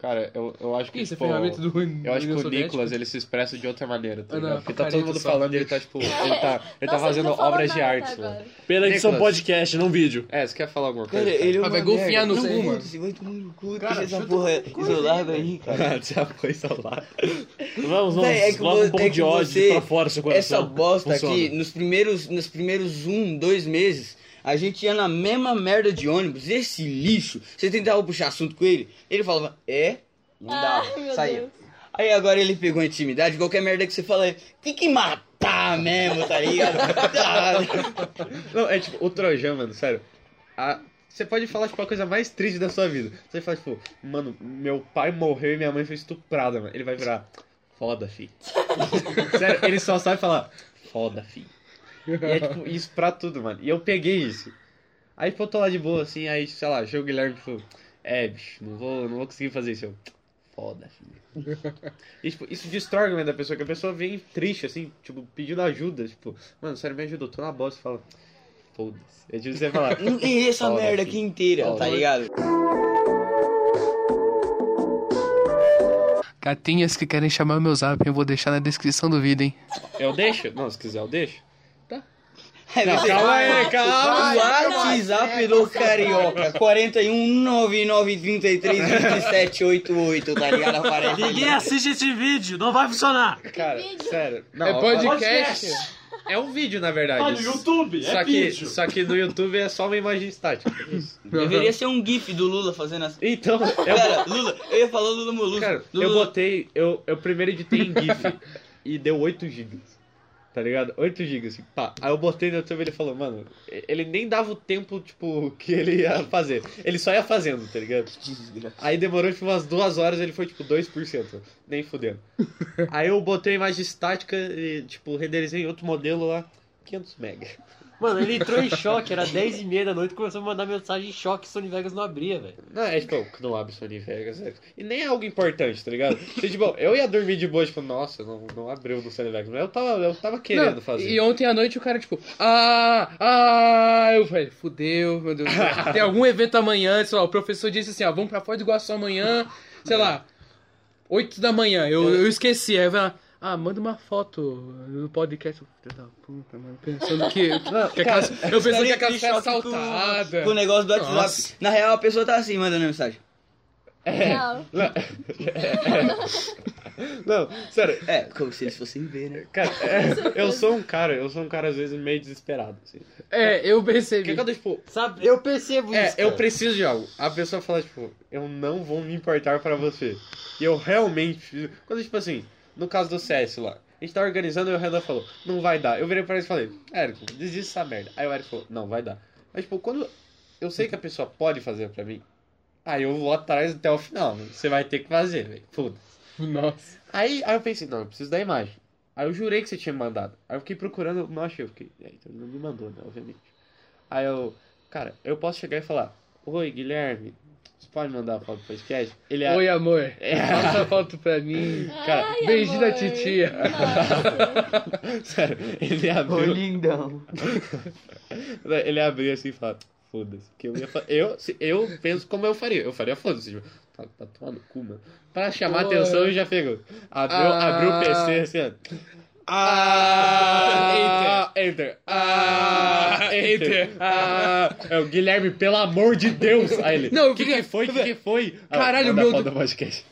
Cara, eu, eu acho que, Isso é tipo... ferramenta do Eu acho que o? Nicolas, ele se expressa de outra maneira, tá Ah, não, ligado? Porque tá todo mundo só. falando e ele tá, tipo... (laughs) Ele tá, ele tá Nossa, fazendo obras de arte, até mano. agora. Pena que é Nicolas. podcast, não vídeo. É, você quer falar alguma coisa? Cara, ele é Ah, vai golfinhar no cu, mano. Você vai tomar no cu, deixa essa porra isolada aí, cara. (laughs) Você apoia isolado. Vamos, vamos, Véi, é que um pouco é de ódio pra fora seu coração. Essa bosta aqui, nos primeiros, nos primeiros um, dois meses, a gente ia na mesma merda de ônibus. Esse lixo, você tentava puxar assunto com ele, ele falava, é, não dá, saía. Deus. Aí agora ele pegou intimidade, qualquer merda que você fala, tem que matar mesmo, tá ligado? (laughs) (laughs) Não, é tipo, o Trojan, mano, sério. A- Você pode falar, tipo, a coisa mais triste da sua vida. Você fala, tipo, mano, meu pai morreu e minha mãe foi estuprada, mano. Ele vai virar, foda, fi. (laughs) sério, ele só sabe falar, foda, fi. E é, tipo, isso pra tudo, mano. E eu peguei isso. Aí, pô, eu tô lá de boa, assim, aí, sei lá, chega o Guilherme, tipo, é, bicho, não vou, não vou conseguir fazer isso. Eu, foda, filho. E, tipo, isso destrói o argumento da pessoa, que a pessoa vem triste, assim, tipo, pedindo ajuda, tipo, mano, sério, me ajuda, eu tô na bosta, e fala, foda-se. É tipo você falar, (laughs) tem essa Foda, merda aqui inteira, tá Foda. ligado? Gatinhas que querem chamar o meu zap, eu vou deixar na descrição do vídeo, hein? eu deixo? Não, se quiser eu deixo. Aí Não, calma aí, calma. O WhatsApp do Carioca, 41 99 33 27 88, tá ligado? Aparece. Ninguém assiste esse vídeo, não vai funcionar. Cara, sério. Não, É ó, podcast. É um vídeo, na verdade. Ah, no YouTube, Só é que, vídeo. só que no YouTube é só uma imagem estática. (laughs) Deveria ser um gif do Lula fazendo assim. Então, eu, Cara, Lula, eu ia falar Lula Molusco. cara, do eu Lula. botei. Eu, eu primeiro editei em GIF e deu 8 GB. Tá ligado? 8 GB, assim, pá. Aí eu botei no YouTube e ele falou, mano, ele nem dava o tempo, tipo, que ele ia fazer. Ele só ia fazendo, tá ligado? Aí demorou, tipo, umas duas horas ele foi, tipo, 2%. Nem fudendo. (laughs) Aí eu botei a imagem estática e, tipo, renderizei em outro modelo lá, 500 mega. Mano, ele entrou em choque, era 10 e meia da noite, começou a mandar mensagem em choque, Sony Vegas não abria, velho. Não, é tipo, não abre Sony Vegas. é- E nem é algo importante, tá ligado? Porque, tipo, eu ia dormir de boa, tipo, nossa, não, não abriu no Sony Vegas. Mas eu tava, eu tava querendo Não, fazer. E ontem à noite o cara, tipo, ah, ah, eu falei, fudeu, meu Deus. (laughs) Tem algum evento amanhã, sei lá, o professor disse assim, ó, vamos pra Foz do Iguaçu amanhã, sei lá, 8 da manhã, eu, eu esqueci, aí eu falei, ah, manda uma foto no podcast. Filho da puta, mano, pensando que, que a casa, eu pensando que a casa foi assaltada. Com o negócio do WhatsApp. Nossa. Na real, a pessoa tá assim, mandando mensagem. Não. (laughs) Não, sério, É, como se eles fossem ver, né? cara, (laughs) é, eu sou um cara, eu sou um cara às vezes meio desesperado, assim. É, eu Porque percebi. quando, tipo, Sabe, eu percebo é, isso. eu cara. preciso de algo. A pessoa fala, tipo, eu não vou me importar pra você. E eu realmente. Quando, tipo assim, no caso do CS lá, a gente tá organizando e o Renan falou, não vai dar. Eu virei pra ele e falei, Érico, desiste dessa merda. Aí o Érico falou, não, vai dar. Mas, tipo, quando eu sei que a pessoa pode fazer pra mim, aí eu vou atrás até o final. né? Você vai ter que fazer, velho. Foda-se. Nossa. Aí, aí eu pensei, não, eu preciso da imagem. Aí eu jurei que você tinha mandado. Aí eu fiquei procurando, não achei. Eu fiquei, é, então não me mandou, né, obviamente. Aí eu, cara, eu posso chegar e falar, oi, Guilherme, você pode mandar a foto do podcast? Ele é. Oi, amor. É. Manda foto pra mim. Cara, Ai, beijinho da amor. titia. Nossa. sério, ele Ô, abriu. lindão. Ele abriu assim e falou, foda-se. Que eu ia fa- eu, eu penso como eu faria. Eu faria foda-se. Tipo, tá, tá tomando cu, mano. Pra chamar Pô. atenção, eu já pegou. Abriu, Ah. abriu o PC assim, ó. Ah, enter. Ah, enter. Ah, é o Guilherme, pelo amor de Deus. Aí ele, Não, o que, que foi? O que, que foi? Ah, Caralho, meu foto Deus. do podcast.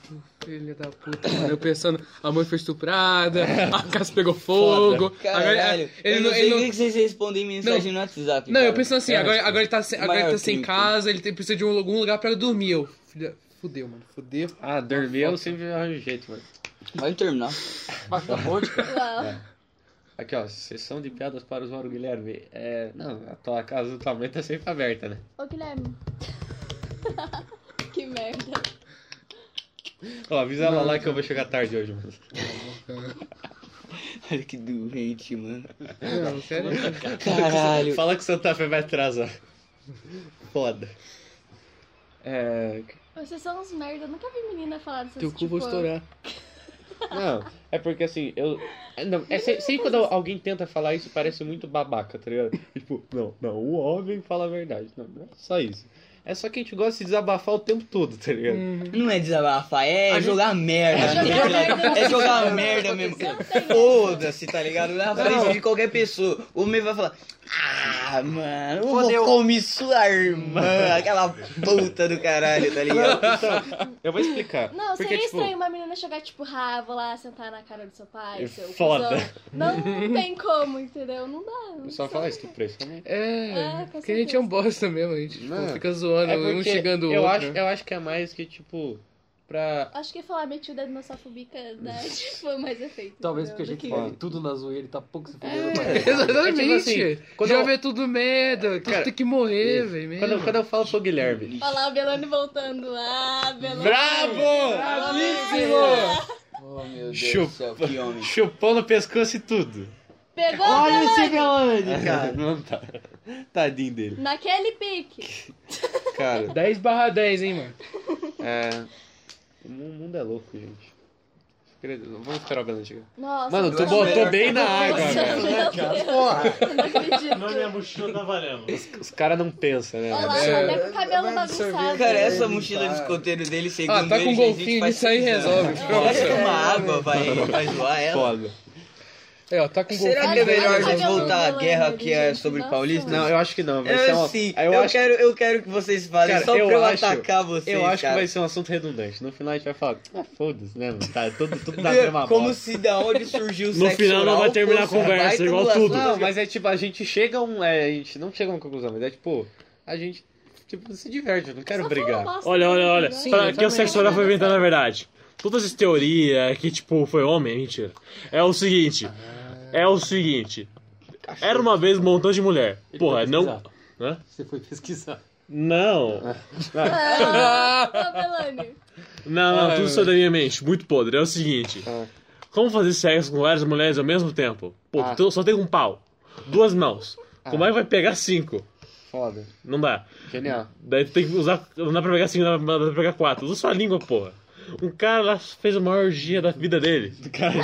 Filha da puta, mano. Eu pensando, a mãe foi estuprada, a casa pegou fogo. Caralho. Agora, ele eu não, não ele sei não, o que vocês respondem mensagem no WhatsApp. não, eu cara. pensando assim, agora, agora ele tá, sem, agora ele tá sem casa, ele precisa de um, algum lugar pra dormir. Eu, filha, fudeu, mano, fudeu. Ah, dormir eu sempre arranjo jeito, mano. Vai terminar. Uau. Aqui, ó, sessão de piadas para o usuário Guilherme. É, não, a tua casa do tua mãe tá sempre aberta, né? Ô, Guilherme. (laughs) que merda. Ó, avisa ela lá que eu vou chegar tarde hoje, mano. Olha que doente, mano. Não, sério. Caralho. Fala que Santa Fé vai atrasar. Foda. É. Vocês são uns merda. Eu nunca vi menina falar dessas Teu cu tipo... vou estourar. Não, é porque assim, eu. é, Não, é se- sempre quando alguém tenta falar isso, parece muito babaca, tá ligado? Tipo, não, não, o homem fala a verdade. Não, não é só isso. É só que a gente gosta de desabafar o tempo todo, tá ligado? Não é desabafar, é jogar merda. É jogar merda. É jogar merda mesmo. Foda-se, tá ligado? Na frente de qualquer pessoa. O homem vai falar. Ah, mano, eu vou comer sua irmã, aquela puta do caralho, tá ligado? Então, eu vou explicar. Não, porque, seria tipo, estranho uma menina chegar tipo, ah, vou lá sentar na cara do seu pai, É seu foda. cuzão. Não tem como, entendeu? Não dá. Não Só falar isso, preço também. É, É, porque a gente é um bosta mesmo, a gente tipo, Não. fica zoando, É um xingando o eu outro. acho, eu acho que é mais que, tipo, pra. Acho que falar meti o dedo na sua fubica dá (laughs) tipo, mais efeito. Talvez porque a gente vê tudo na zoeira e tá pouco se fudendo, É, mas... exatamente. É tipo assim, quando Já eu- vê tudo tu Cara, tem que morrer, velho. mesmo. Quando, eu- quando eu falo pro Guilherme. Olha lá o Belone voltando. Ah, Belone. Bravo! Bravíssimo! Oh, meu Deus Chupa. do céu, que homem. Chupão no pescoço e tudo. Pegou o Olha esse Belane, (laughs) cara. Não tá. Tadinho dele. Naquele pique. Cara, (laughs) 10 barra 10, hein, mano. é. O mundo é louco, gente. Vamos esperar o Belém chegar. Nossa, Mano, tu botou bem na água, velho. Deus. Não acredito. Não, minha mochila tá valendo. Os caras não pensam, né? Olha lá, É. até com o cabelo bagunçado. Cara, essa mochila de escoteiro dele, segundo Ah, tá com ele, um já golfinho existe faz nisso aí, resolve. Pode Pronto. tomar água, vai, vai zoar ela. Foda. É, ó, tá com Será golfinho. que é melhor nós cabelo voltar à guerra que é gente, sobre nossa. paulistas? Não, eu acho que não. Vai ser Eu uma... sim, eu, eu, acho, quero, eu quero que vocês falem Cara, só pra eu eu acho- atacar vocês, eu acho cara. que vai ser um assunto redundante. No final a gente vai falar, ah, foda-se, né, mano? Tá, tudo, tudo da (laughs) mesma Como bosta. se da onde surgiu o (laughs) No sexo final não vai terminar a conversa, igual do tudo. Não, mas é tipo, a gente chega a um. É, a gente não chega a uma conclusão, mas é tipo, a gente tipo, se diverte, eu não quero Só brigar. bosta, Olha, olha, né? olha. Sim, Pra- eu que o sexo oral foi inventado na verdade. Todas essas teorias que, tipo, foi homem, mentira. É o seguinte. É o seguinte. Era uma vez um montão de mulher. Porra, não. Hã? Você foi pesquisar. Não. (laughs) Ah. Não, não, tudo saiu da minha mente. Muito podre. É o seguinte. Como fazer sexo com várias mulheres ao mesmo tempo? Pô, Ah. tu só tem um pau. Duas mãos. Como é que vai pegar cinco? Foda. Não dá. Genial. Daí tu tem que usar. Não dá pra pegar cinco, não dá pra pegar quatro. Usa sua língua, porra. Um cara lá fez a maior orgia da vida dele. (laughs) Cara,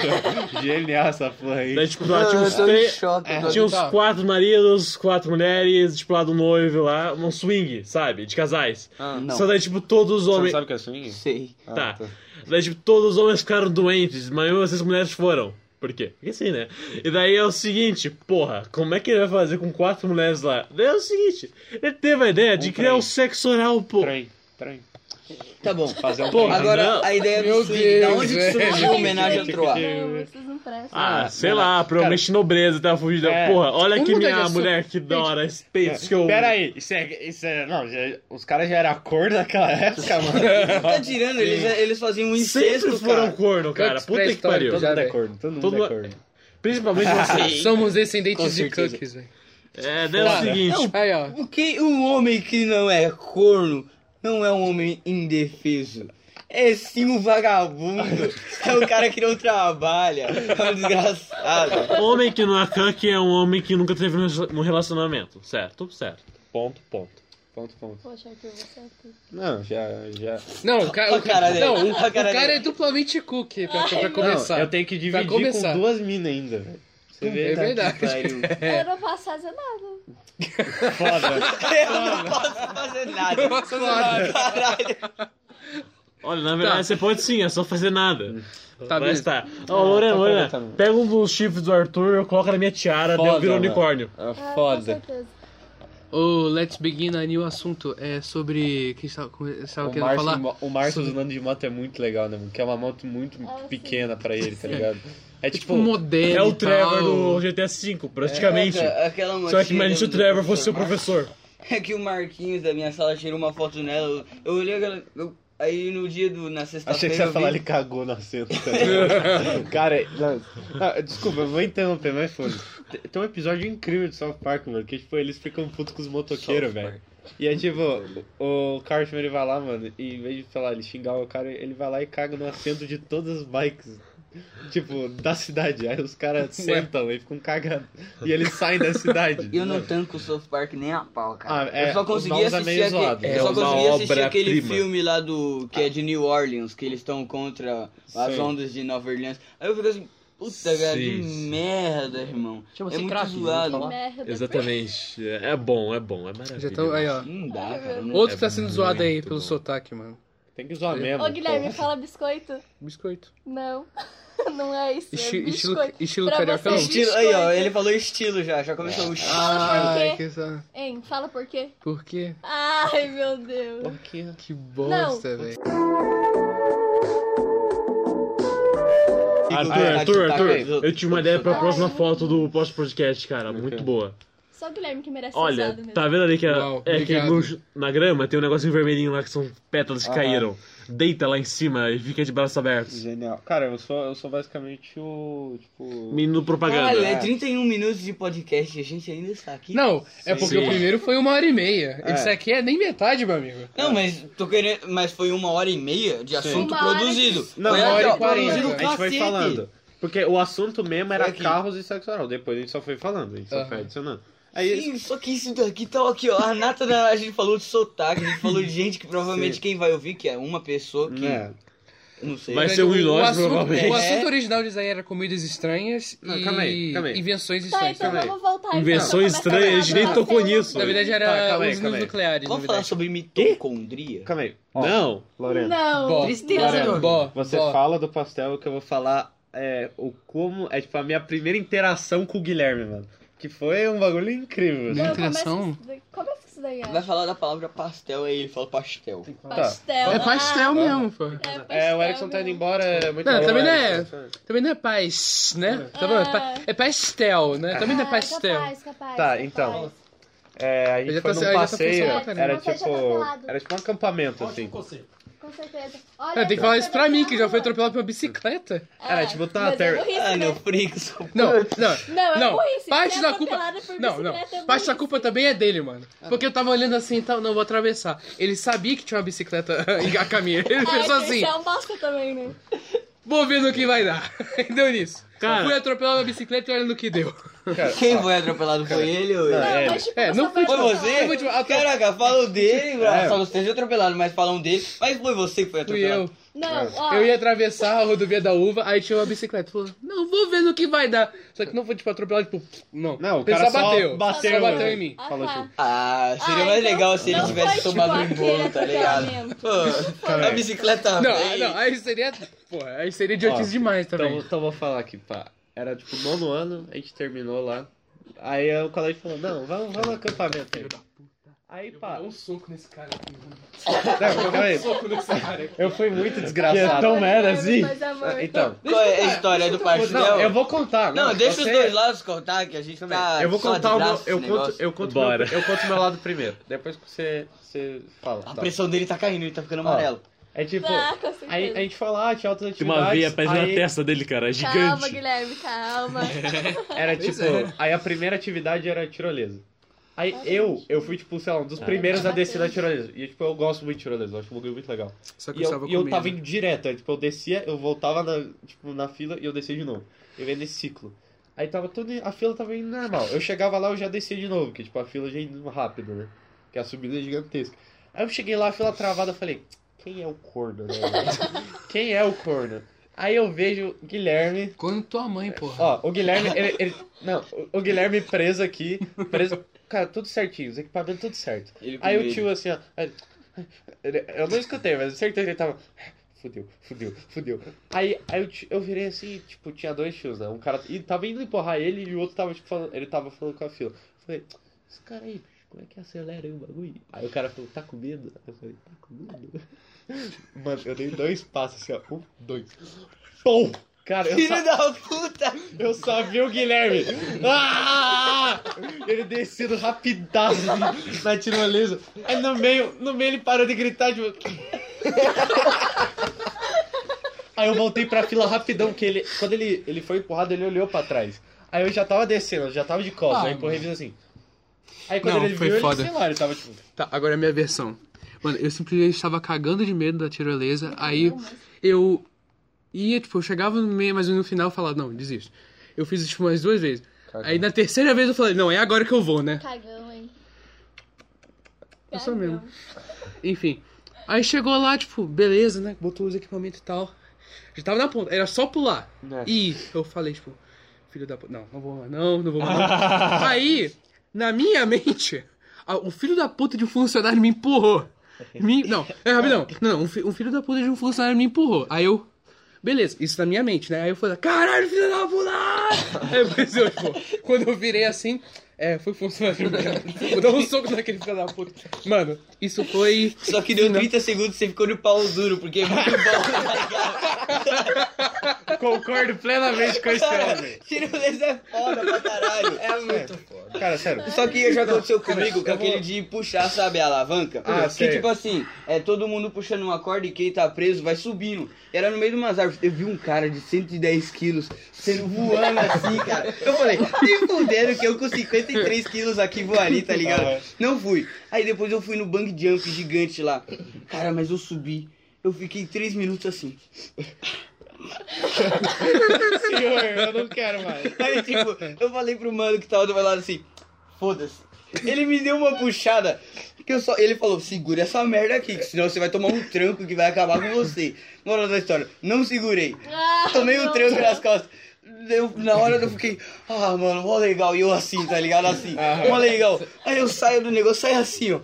genial essa porra aí. Daí, tipo, lá tinha uns três. É, Tinha uns tá. quatro maridos, quatro mulheres, tipo, lá do noivo lá, um swing, sabe? De casais. Ah, não. Só daí, tipo, todos os Você homens. sabe o que é swing? Sei. Tá. Daí, tipo, todos os homens ficaram doentes, mas mesmo assim as mulheres foram. Por quê? Porque sim, né? E daí é o seguinte, porra, como é que ele vai fazer com quatro mulheres lá? Daí é o seguinte, ele teve a ideia de Um criar trem. o sexo oral, pô. Trem, trem. Tá bom. Fazer um Porra, Agora, não. a ideia Meu do swing, da onde que surgiu a homenagem a Troar? Não, vocês não prestam. Ah, Ah, sei não, lá, provavelmente nobreza tava fugindo. É. Porra, olha que minha mulher, que da hora, esse peito que eu. Pera aí, isso é. Isso é não, já- os caras já eram cor naquela época, mano. (laughs) Tá tirando, eles, eles faziam um incesto, Sempre foram cara. corno, cara. Puta que pariu. Todo mundo é corno, todo mundo Todo é mundo- corno. Principalmente (laughs) você. Somos descendentes de cookies, velho. É, daí é o Cara, seguinte. Aí, ó. O que um homem que não é corno não é um homem indefeso. É sim um vagabundo. É um cara que não trabalha. É um desgraçado. Homem que não é cuck é um homem que nunca teve um relacionamento. Certo? Certo. Ponto, ponto. Ponto, ponto. Poxa, Arthur, você é tudo. Não, já. já... Não, o cara, A cara dele. não, o, A o cara cara dele. é duplamente cookie pra, pra começar. Não, eu tenho que dividir com duas minas ainda, velho. Você vê? É verdade. Eu não posso fazer nada. Foda. Eu não posso fazer nada. Caralho. Olha, na verdade você pode sim, é só fazer nada. Tá Mas mesmo. tá. Ó, Lorena, Lorena, tá bom. pega um dos chifres do Arthur, coloca na minha tiara, Foda, deu virou um unicórnio. Ah, Ah, com foda. certeza. O Let's Begin a New assunto é sobre. que estava estava O querendo Márcio, falar? o Márcio usando de moto é muito legal, né, mano? Que é uma moto muito pequena pra ele, tá ligado? É Tipo, tipo. modelo. É o Trevor tal. do GTA V, praticamente. Aquela- Aquela Só que imagina se o Trevor fosse seu professor. (laughs) É que o Marquinhos da minha sala tirou uma foto nela. Eu, eu olhei aquela. eu- aí no dia do. Na Achei que sexta-feira. você ia eu falar, vi- ele cagou no assento. Tá ligado? (laughs) Cara, não, não, desculpa, eu vou interromper, mas foda. Tem- Tem um episódio incrível de South Park, mano, que tipo, eles ficam putos com os motoqueiros, velho. E é tipo, o Cartman ele vai lá, mano, e em vez de, sei lá, ele xingar o cara, ele vai lá e caga no assento de todas as bikes. Tipo, da cidade. Aí os caras sentam e ficam cagados. E eles saem da cidade. Eu não tanco o South Park nem a pau, cara. Ah, é, eu só consegui é assistir, meio aquele, zoado. eu É só consegui assistir aquele obra-prima. filme lá do. que é de New Orleans, que eles estão contra as Sim. ondas de Nova Orleans. Aí eu fico assim, puta, cara, que merda, irmão. Chama-se é muito crack, zoado. vamos falar. Merda. Exatamente. É bom, é bom, é maravilhoso. Aí, ó. Não dá, cara. Não... Outro que tá sendo zoado aí bom. pelo sotaque, mano. Tem que zoar mesmo. Ô, Guilherme, porra. fala biscoito. Biscoito. Não. Não é isso. Esti- é estilo biscoito. estilo Pra carioca não. Estilo, aí, ó, ele falou estilo já, já começou o estilo. Ai, Por quê? que sa- Hein, fala por quê? Por quê? Ai, meu Deus. Que bosta, velho. Arthur, Tá Arthur, tá Arthur, aqui. eu tinha uma ideia pra Ai. próxima foto do pós-podcast, cara. Muito boa. Só o Guilherme que merece ser Olha, usado mesmo. tá vendo ali que, a- Uau, é, que na grama tem um negocinho vermelhinho lá que são pétalas que caíram. Deita lá em cima e fica de braços abertos. Genial. Cara, eu sou, eu sou basicamente o. Tipo. Menino propaganda. Caralho, é 31 minutos de podcast e a gente ainda está aqui. Não, é porque Sim. o primeiro foi uma hora e meia. É. Esse aqui é nem metade, meu amigo. Não, mas tô querendo. Mas foi uma hora e meia de assunto Uma produzido. Não, foi uma hora e quarenta. A gente foi falando. Porque o assunto mesmo era carros e sexo oral. Depois a gente só foi falando, a gente só foi adicionando. Aí Sim, só que isso daqui tá aqui, ó. A nata da. A gente falou de sotaque, a gente falou de gente que provavelmente Sim. quem vai ouvir, que é uma pessoa que. né? Não sei. Vai ser um de o, nós, assunto, provavelmente. o assunto original disso aí era comidas estranhas Não, e calma aí, calma aí. invenções Tá, estranhas. então calma aí. vamos voltar. então. Invenções estranhas, a gente nem da tocou nisso. Na verdade Tá, era calma aí, usinas calma aí. nucleares, Vamos falar sobre mitocondria? Calma aí. Ó, Não. Lorena. Não. Bó, Tristeza, bó, Você bó. fala do pastel que eu vou falar é, o como. É tipo a minha primeira interação com o Guilherme, mano. Que foi um bagulho incrível. Não, assim. Não, interação? começa isso daí- daí, Vai falar da palavra pastel, aí ele fala pastel. Pastel. É pastel Ah, mesmo, pô. É, pastel É, o Erickson tá indo embora, é muito Não, bom, também não é. Também não é paz, né? Tá bom? É pa- É pastel, né? Também não é Ah, pastel. Capaz, capaz, Tá, capaz. então. É, a gente foi num passeio, cara. era tá tipo. Era tipo um acampamento, assim. Com certeza. Olha, Não, tem que falar isso pra mim, que já foi atropelado por uma bicicleta. Era tipo, tá, mas é ter- burrice, Ah, né? meu frico. Não, não. Não, é Não, burrice. parte da culpa. Não, não. é Parte da culpa também é dele, mano. Porque eu tava olhando assim e tal, não, vou atravessar. Ele sabia que tinha uma bicicleta (laughs) a caminho. Ele É, pensou assim, Isso é um bosta também, né? vou ver no que vai dar. (laughs) Deu nisso. Cara- Fui atropelado na bicicleta e olha no que deu. Quem foi atropelado foi ele ou eu? Não, é, mas tipo, é, não foi Foi você? Foi, tipo, a- Caraca, falam dele, É. só vocês atropelaram, mas falam dele. Mas foi você que foi Fui atropelado. eu. Não, ó. Eu ia atravessar a rodovia da uva, aí tinha uma bicicleta. Falou, não, vou ver no que vai dar. Só que não foi tipo atropelado, tipo, não. Não, o Ele cara só bateu. bateu, Só bateu em mim. Ah, Falou tá. tipo, Ah, seria Ah, mais então legal se ele não tivesse foi, tomado tipo, um bolo, tá ligado? Pô, a bicicleta. Não, veio. não, aí seria. Pô, aí seria idiotice Ó, demais também. Então, então vou falar aqui, pá. Era tipo nono ano, a gente terminou lá. Aí o colégio falou, não, vamos, vamos no acampamento aí. Aí, pá. um soco nesse cara aqui. Não, calma aí. soco nesse cara aqui. Eu fui muito Que é desgraçado. tão merda assim. Mas, amor, Então. Qual é a história do pastel? Não, eu vou contar. Não, deixa você- os dois lados contar, que a gente tá. Eu vou contar o meu. Eu conto, eu conto Bora. meu, eu conto meu lado primeiro. Depois que você, você fala. A tá. pressão dele tá caindo, ele tá ficando Ó, amarelo. É tipo. Com certeza. Aí a gente foi lá, tinha outras Tem uma atividades. veia preso na aí testa dele, cara. Calma, Gigante. Guilherme, calma. (laughs) Era Pois tipo. é. Aí a primeira atividade era tirolesa. Aí eu, eu fui, tipo, sei lá, um dos primeiros a descer da tirolesa. E, tipo, eu gosto muito de tirolesa, eu acho um bagulho muito legal. Só que E eu eu, e eu tava indo direto, aí, tipo, eu descia, eu voltava na, tipo, na fila e eu descia de novo. Eu ia nesse ciclo. Aí tava tudo, a fila tava indo normal. Eu chegava lá, eu já descia de novo, que tipo, a fila já indo rápido, né? Que a subida é gigantesca. Aí eu cheguei lá, a fila travada, eu falei, quem é o corno, né? (laughs) quem é o corno? Aí eu vejo o Guilherme, Quando tua mãe, porra. ó, o Guilherme, ele, ele- não, o- Guilherme preso aqui, preso, cara, tudo certinho, os equipamentos tudo certo. Ele Aí o tio assim, ó. Eu não escutei, mas certeza que ele tava. Fudeu, fudeu, fudeu. Aí, aí eu, eu virei assim, tipo, tinha dois tios, né? Um cara. E tava indo empurrar ele e o outro tava, tipo, falando. Ele tava falando com a fila. Eu falei, esse cara aí, bicho, como é que acelera aí o bagulho? Aí o cara falou, tá com medo? Eu falei, tá com medo? Mano, eu dei dois passos assim, ó. Um, dois. Pum! Cara, eu só, Filho da puta! eu só vi o Guilherme. Ah! Ele descendo rapidaço assim, na tirolesa. Aí no meio, no meio ele parou de gritar tipo. Aí eu voltei pra fila rapidão, que ele. Quando ele, ele foi empurrado, ele olhou pra trás. Aí eu já tava descendo, eu já tava de costas, Ah, aí empurrei e fiz assim. Aí quando Não, ele foi viu, foda. ele, sei lá, ele tava tipo. Tá, agora é a minha versão. Mano, eu simplesmente estava cagando de medo da tirolesa, aí eu E, tipo, eu chegava no meio, mas no final eu falava, não, desisto. Eu fiz isso tipo, umas duas vezes. Aí na terceira vez eu falei, não, é agora que eu vou, né? Cagão, hein? Eu sou mesmo. Enfim. Aí chegou lá, tipo, beleza, né? Botou os equipamentos e tal. Já tava na ponta, era só pular. E eu falei, tipo, filho da puta. Não, não vou mais, não, não vou mais. não. (laughs) Aí, na minha mente, a- o filho da puta de um funcionário me empurrou. (laughs) Me, não, é rapidão. Não, um, fi- um filho da puta de um funcionário me empurrou. Aí eu. Beleza, isso na minha mente, né? Aí eu falei, caralho, filho da puta! (laughs) Aí eu, tipo, quando eu virei assim, é, foi funcionário mesmo. Vou dar um soco naquele filho da puta. Mano, isso foi. Só que deu 30 segundos e você ficou no pau duro, porque é muito bom, tá? Concordo plenamente com esse homem. Tirolesa é foda pra caralho. É muito foda. Cara, sério. Só que já aconteceu comigo com aquele de puxar, sabe, a alavanca. Ah, que tipo assim, é todo mundo puxando uma corda e quem tá preso vai subindo. Era no meio de umas árvores. Eu vi um cara de 110 quilos sendo voando assim, cara. Eu falei, nem fudendo que eu com 53 quilos aqui voaria, tá ligado? Ah. Não fui. Aí depois eu fui no bang jump gigante lá. Cara, mas eu subi. Eu fiquei 3 minutos assim. Senhor, eu não quero mais. Aí, tipo, eu falei pro mano que tava do meu lado assim, foda-se. Ele me deu uma puxada que eu só. Ele falou, segura essa merda aqui, que senão você vai tomar um tranco que vai acabar com você. Moral da história, não segurei. Ah, Tomei um não. tranco nas costas. Eu, na hora eu fiquei, ah, mano, mó legal. E eu assim, tá ligado? Assim, mó legal. Aí eu saio do negócio, saio assim, ó.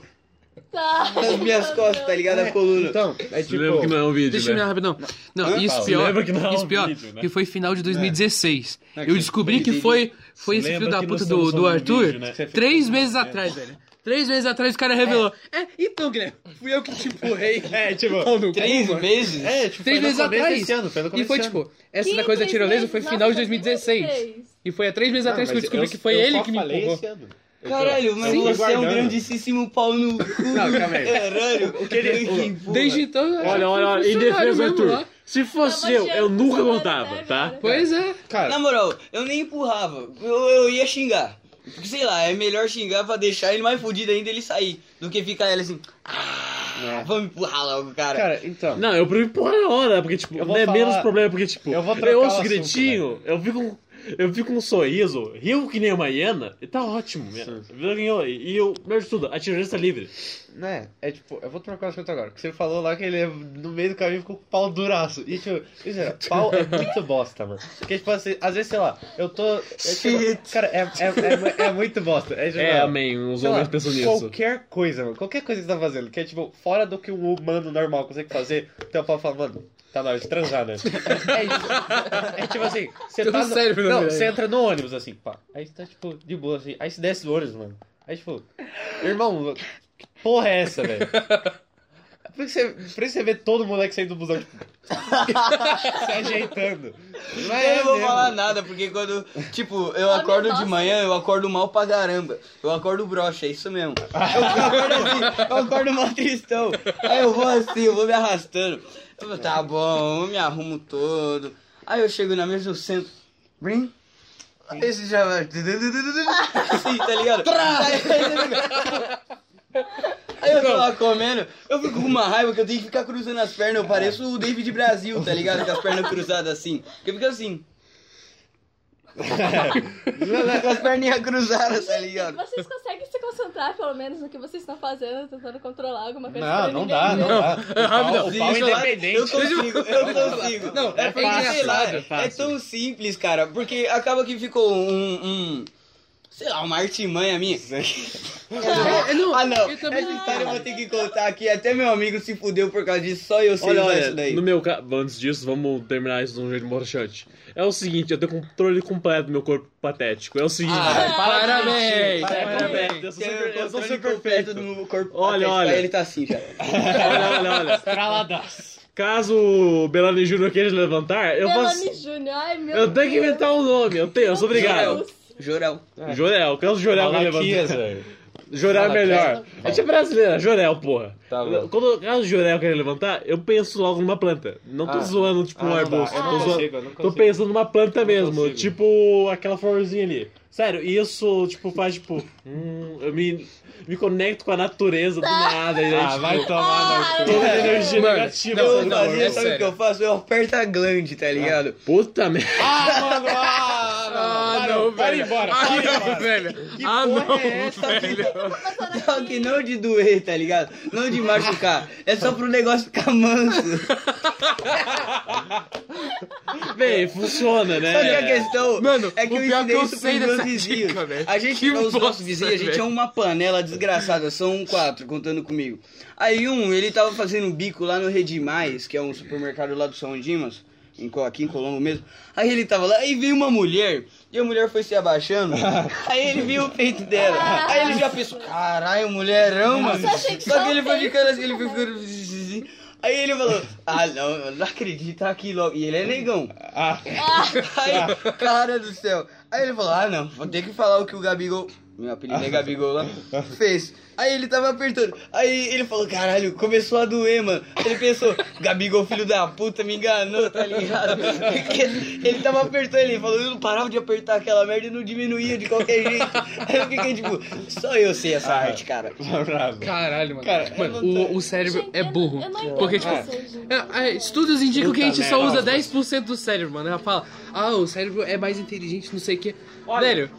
Tá. Nas minhas costas, tá ligado? A coluna. Então, é Você lembra que tipo. não é um vídeo, Deixa eu né? ver rapidão. Não, isso pior. Lembra que não é um isso pior, vídeo, né? que foi final de 2016. Não, Eu descobri que foi, foi esse filho da puta do, do Arthur vídeo, né? três meses atrás, velho. Três meses atrás o cara revelou. É, então, Guilherme, fui eu que te empurrei. (laughs) É, tipo. Pau no cu, Três mano. meses? É, tipo, Três foi no meses começo atrás. desse ano, foi no E começo foi desse ano. tipo, essa da coisa da tirolesa foi final de foi 2016. 2016. E foi há três meses Não, atrás que eu descobri eu- que foi eu ele só que me falei empurrou. esse ano. Eu tô- Caralho, mas Sim, você é um guardando. grandíssimo pau no cu. Não, calma aí. Caralho, o que ele Desde então, eu Olha, olha, olha, em funcionário defesa do mesmo Arthur. lá. Se fosse eu, eu nunca contava, tá? Pois é. Cara, Na moral, eu nem empurrava. Eu, eu ia xingar. Porque, sei lá, é melhor xingar pra deixar ele mais fudido ainda ele sair. Do que ficar ele assim. Ah, vamos empurrar logo, cara. cara, então. Não, eu prefiro empurrar na hora, porque, tipo, é falar- menos problema, porque, tipo, Eu vou eu, o ouço assunto, gritinho, eu fico, eu fico com um sorriso, rio que nem uma hiena, e tá ótimo, ganhou. E, eu, melhor de tudo, a tirolesa livre. Né? É tipo, eu vou trocar o assunto agora. Porque você falou lá que ele no meio do caminho ficou com o pau duraço. E tipo, isso é, (laughs) pau é muito bosta, mano. Porque, tipo assim, às vezes, sei lá, eu tô. eu, tipo, cara, é, é, é, é muito bosta. É, tipo, É, amém, os homens pensam nisso. Qualquer coisa, mano. Qualquer coisa que você tá fazendo, que é tipo, fora do que um humano normal consegue fazer, teu pau fala, mano. Tá na hora de transar, né? É, isso. é tipo assim, você Tô tá. No, sério, não, você entra no ônibus assim, pá. Aí você tá tipo, de boa assim. Aí você desce do ônibus, mano. Aí tipo, irmão, que porra é essa, velho? (laughs) Por que você, por que você vê todo moleque saindo do busão, tipo, (laughs) se ajeitando? Não é Eu não vou mesmo. falar nada, porque quando, tipo, eu acordo de manhã, eu acordo mal pra caramba. Eu acordo broxa, é isso mesmo. (laughs) Eu, acordo assim, eu acordo mal tristão. Aí eu vou assim, eu vou me arrastando. Eu vou, tá bom, eu me arrumo todo. Aí eu chego na mesa, eu sento. Brim. Aí você já vai. Assim, tá ligado? Aí eu tô lá comendo, eu fico com uma raiva que eu tenho que ficar cruzando as pernas. Eu pareço o David Brasil, tá ligado? Com as pernas cruzadas assim. Porque eu fico assim. (laughs) com as perninhas cruzadas, tá ligado? Vocês conseguem se concentrar, pelo menos, no que vocês estão fazendo, tentando controlar alguma coisa Não, pra não dá, ver? não dá. O pau, Rapidão, o pau independente. Eu consigo, eu consigo. Não, é é porque, fácil, sei lá, é é, fácil. tão simples, cara. Porque acaba que ficou um. um sei lá, uma artimanha minha. É, não, ah, não. Essa história eu vou ter que contar aqui. Até meu amigo se fudeu por causa disso. Só eu sei Olha, olha, isso daí. no meu caso, antes disso, vamos terminar isso de um jeito broxante. É o seguinte, eu tenho controle completo do meu corpo patético. É o seguinte. Ah, parabéns! Parabéns. Parabéns! Eu sou super, eu sou super perfeito. do meu corpo. Olha, patético. olha. Aí ele tá assim já. (laughs) Olha, olha, olha. Estraladas. Caso o Belani Júnior queira levantar, eu Melanie posso. Júnior, ai meu Eu tenho que Deus. inventar um nome, eu tenho, eu sou obrigado. Deus. Jorel. Jorel, caso o Jorel Malaquias, velho. Jorel é melhor. A gente é brasileira, Jorel, porra. Tá bom. Quando o caso Jorel quer levantar, eu penso logo numa planta. Não tô Ah. zoando, tipo, Ah, um não arbusto. Tô, não zoando- consigo, eu não tô pensando numa planta não mesmo. consigo. Tipo, aquela florzinha ali. Sério, isso, tipo, faz, tipo... hum, eu me, me conecto com a natureza do nada. E aí, Ah, tipo, vai tomar no cu. Toda a energia Mano, negativa. não, da fazer, força. sabe o que eu faço? Eu aperto a glande, tá ligado? Puta merda. Ah, mano, ah, Ah, não, velho. embora, Ah, não, velho. Que Ah, porra não, é essa, velho. Só que não de doer, tá ligado? Não de machucar. É só pro negócio ficar manso. Bem, funciona, né? Só que a questão Mano, é que o eu ensinei que eu isso pros meus vizinhos. dica, a gente, Que os nossos vizinhos, a gente tinha uma panela desgraçada, são quatro, contando comigo. Aí um, ele tava fazendo um bico lá no Redimais, que é um supermercado lá do São Dimas, aqui em Colombo mesmo. Aí ele tava lá, aí veio uma mulher, e a mulher foi se abaixando, (laughs) aí ele viu o peito dela. Aí ele já pensou, caralho, mulherão, mano. Que Só só que ele foi ficando assim, ele foi ficando... Aí ele falou, ah não, eu não acredito aqui logo. E ele é negão. Ah, (laughs) Aí, cara do céu. Aí ele falou, ah não, vou ter que falar o que o Gabigol. Meu apelido é Gabigol lá. (laughs) Fez. Aí ele tava apertando. Aí ele falou, caralho, começou a doer, mano. Ele pensou, Gabigol, filho da puta, me enganou, tá ligado? (laughs) Porque ele tava apertando, ele falou, eu não parava de apertar aquela merda e não diminuía de qualquer jeito. Aí eu fiquei tipo, só eu sei essa arte, cara. bravo. Caralho, mano. Cara, mano, eu não o, o cérebro Gente, é eu não- burro. eu não entendo porque, tipo, é, é, estudos indicam que a gente Puta só usa 10% do cérebro, mano. Ela fala, ah, o cérebro é mais inteligente, não sei o que. Olha. Velho,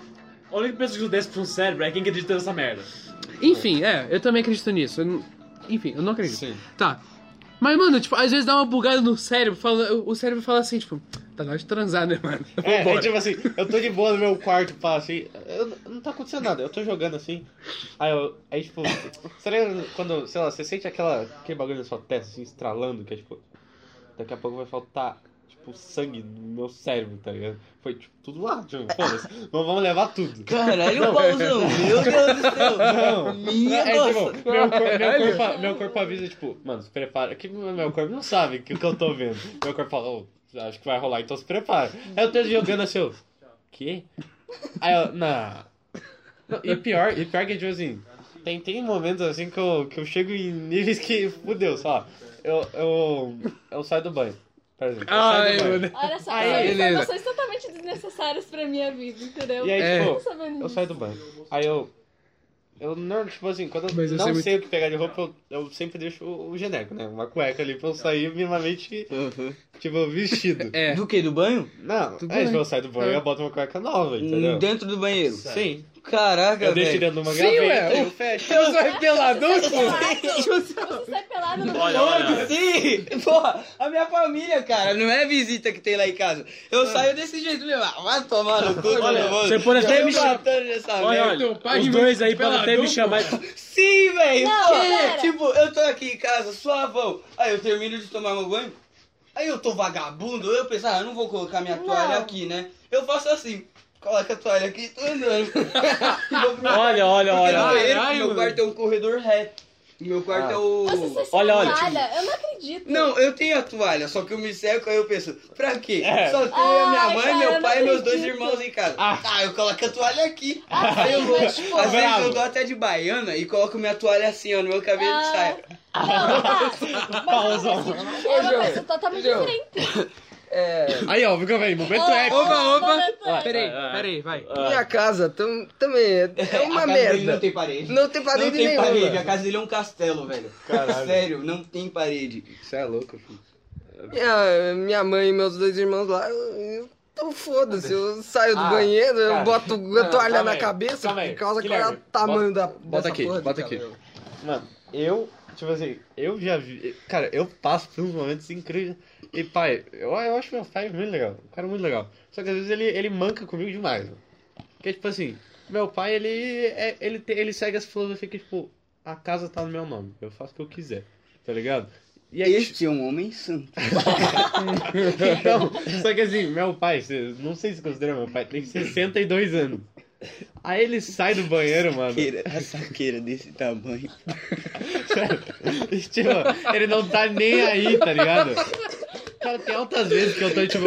A única pessoa que usa 10 pro cérebro é quem acredita nessa merda. enfim, é, eu também acredito nisso. Eu enfim, eu não acredito. Sim. Tá. Mas, mano, tipo, às vezes dá uma bugada no cérebro, fala, o cérebro fala assim, tipo, tá na hora de transar, né, mano? É, é tipo assim, eu tô de boa no meu quarto, pá, assim, eu, não tá acontecendo nada, eu tô jogando assim, aí eu, aí tipo, você lembra quando, sei lá, você sente aquela, aquele bagulho na sua testa, assim, estralando, que é tipo, daqui a pouco vai faltar, tipo, sangue no meu cérebro, tá ligado? Foi, tipo, tudo lá, tipo, foda-se, vamos levar tudo. Caralho, pauzão, meu Deus do céu. Não, Minha é nossa. tipo, meu, cor- meu, corpo, meu corpo avisa, tipo, mano, se prepara. Que meu corpo não sabe o que, que eu tô vendo. Meu corpo fala, oh, acho que vai rolar, então se prepara. Aí eu tô jogando assim, eu, quê? Aí eu, não. E pior, e pior que, tipo assim, tem, tem momentos assim que eu, que eu chego em níveis que, fudeu, só. Eu, eu, eu saio do banho, exemplo. Ai, mano. Olha só, Aí, são beleza. informações totalmente desnecessárias pra minha vida, entendeu? E aí, É. Eu tipo. Eu saio do banho. Aí eu. Eu não, tipo assim, quando eu Mas eu não sei sei, o que pegar de roupa, eu, eu sempre deixo o, o genérico, né? Uma cueca ali pra eu sair minimamente, tipo, vestido. É. Do que? Do banho? Não, Do é, banho. tipo, eu saio do banho e eu boto uma cueca nova, entendeu? Dentro do banheiro. Sim. Caraca, Eu deixo velho. dentro de uma Sim, gaveta ué, e eu fecho. Eu sou repelador, Você pô. sai pelado, você sai pelado no Olha, olha. Sim! Porra, a minha família, cara, não é visita que tem lá em casa. Eu saio desse jeito mesmo. Ah, vai tomar no cu, Olha, você pode até Eu me chamar- Olha, olha, os dois aí podem até me chamar. Sim, velho! Não, pô. pera. Tipo, eu tô aqui em casa, suavão. Aí eu termino de tomar meu banho. Aí eu tô vagabundo, eu penso, ah, eu não vou colocar minha Não. toalha aqui, né? Eu faço assim. Coloca a toalha aqui e tô andando. Olha, olha, olha. banheiro, meu quarto é um corredor reto. Meu quarto Ah. é o. Sem Olha, olha. toalha, eu não acredito. Não, eu tenho a toalha, só que eu me seco, aí eu penso, pra quê? É. Só tenho a minha mãe, cara, eu meu pai e meus dois irmãos em casa. Ah. Ah, eu coloco a toalha aqui. Ah, aí eu vou. mas, tipo, Às vezes eu dou até de baiana e coloco minha toalha assim, ó, no meu cabelo Ah. e saio. Não, tá. Mas (laughs) é uma coisa totalmente João. diferente. (laughs) É. Aí, ó, fica bem, momento Ó, épico. Opa, opa. é. Peraí, peraí, vai. Minha casa tam- também é, é a uma merda. Não tem parede. Não tem parede não tem nenhuma. parede, a casa dele é um castelo, velho. Caralho. Sério, não tem parede. Você é louco, filho. Minha, minha mãe e meus dois irmãos lá, eu, eu foda-se, eu saio do Ah, banheiro, eu cara. boto a toalha na aí, cabeça, por causa que olha o tamanho da. Bota dessa aqui, porra bota aqui. cabelo. Mano, eu, tipo assim, eu já vi. Cara, eu passo por uns momentos incríveis. E pai, eu, eu acho meu pai muito legal. Um cara muito legal. Só que às vezes ele, ele manca comigo demais. Mano. Porque, tipo assim, meu pai, ele, é, ele, te- ele segue essa filosofia que, tipo, a casa tá no meu nome. Eu faço o que eu quiser. Tá ligado? E aí, Este é um homem santo. (laughs) então, só que assim, meu pai, não sei se considera meu pai, tem 62 anos. Aí ele sai do banheiro, mano. Saqueira, a saqueira desse tamanho. Tipo, ele não tá nem aí, tá ligado? Cara, tem altas vezes que eu tô, tipo,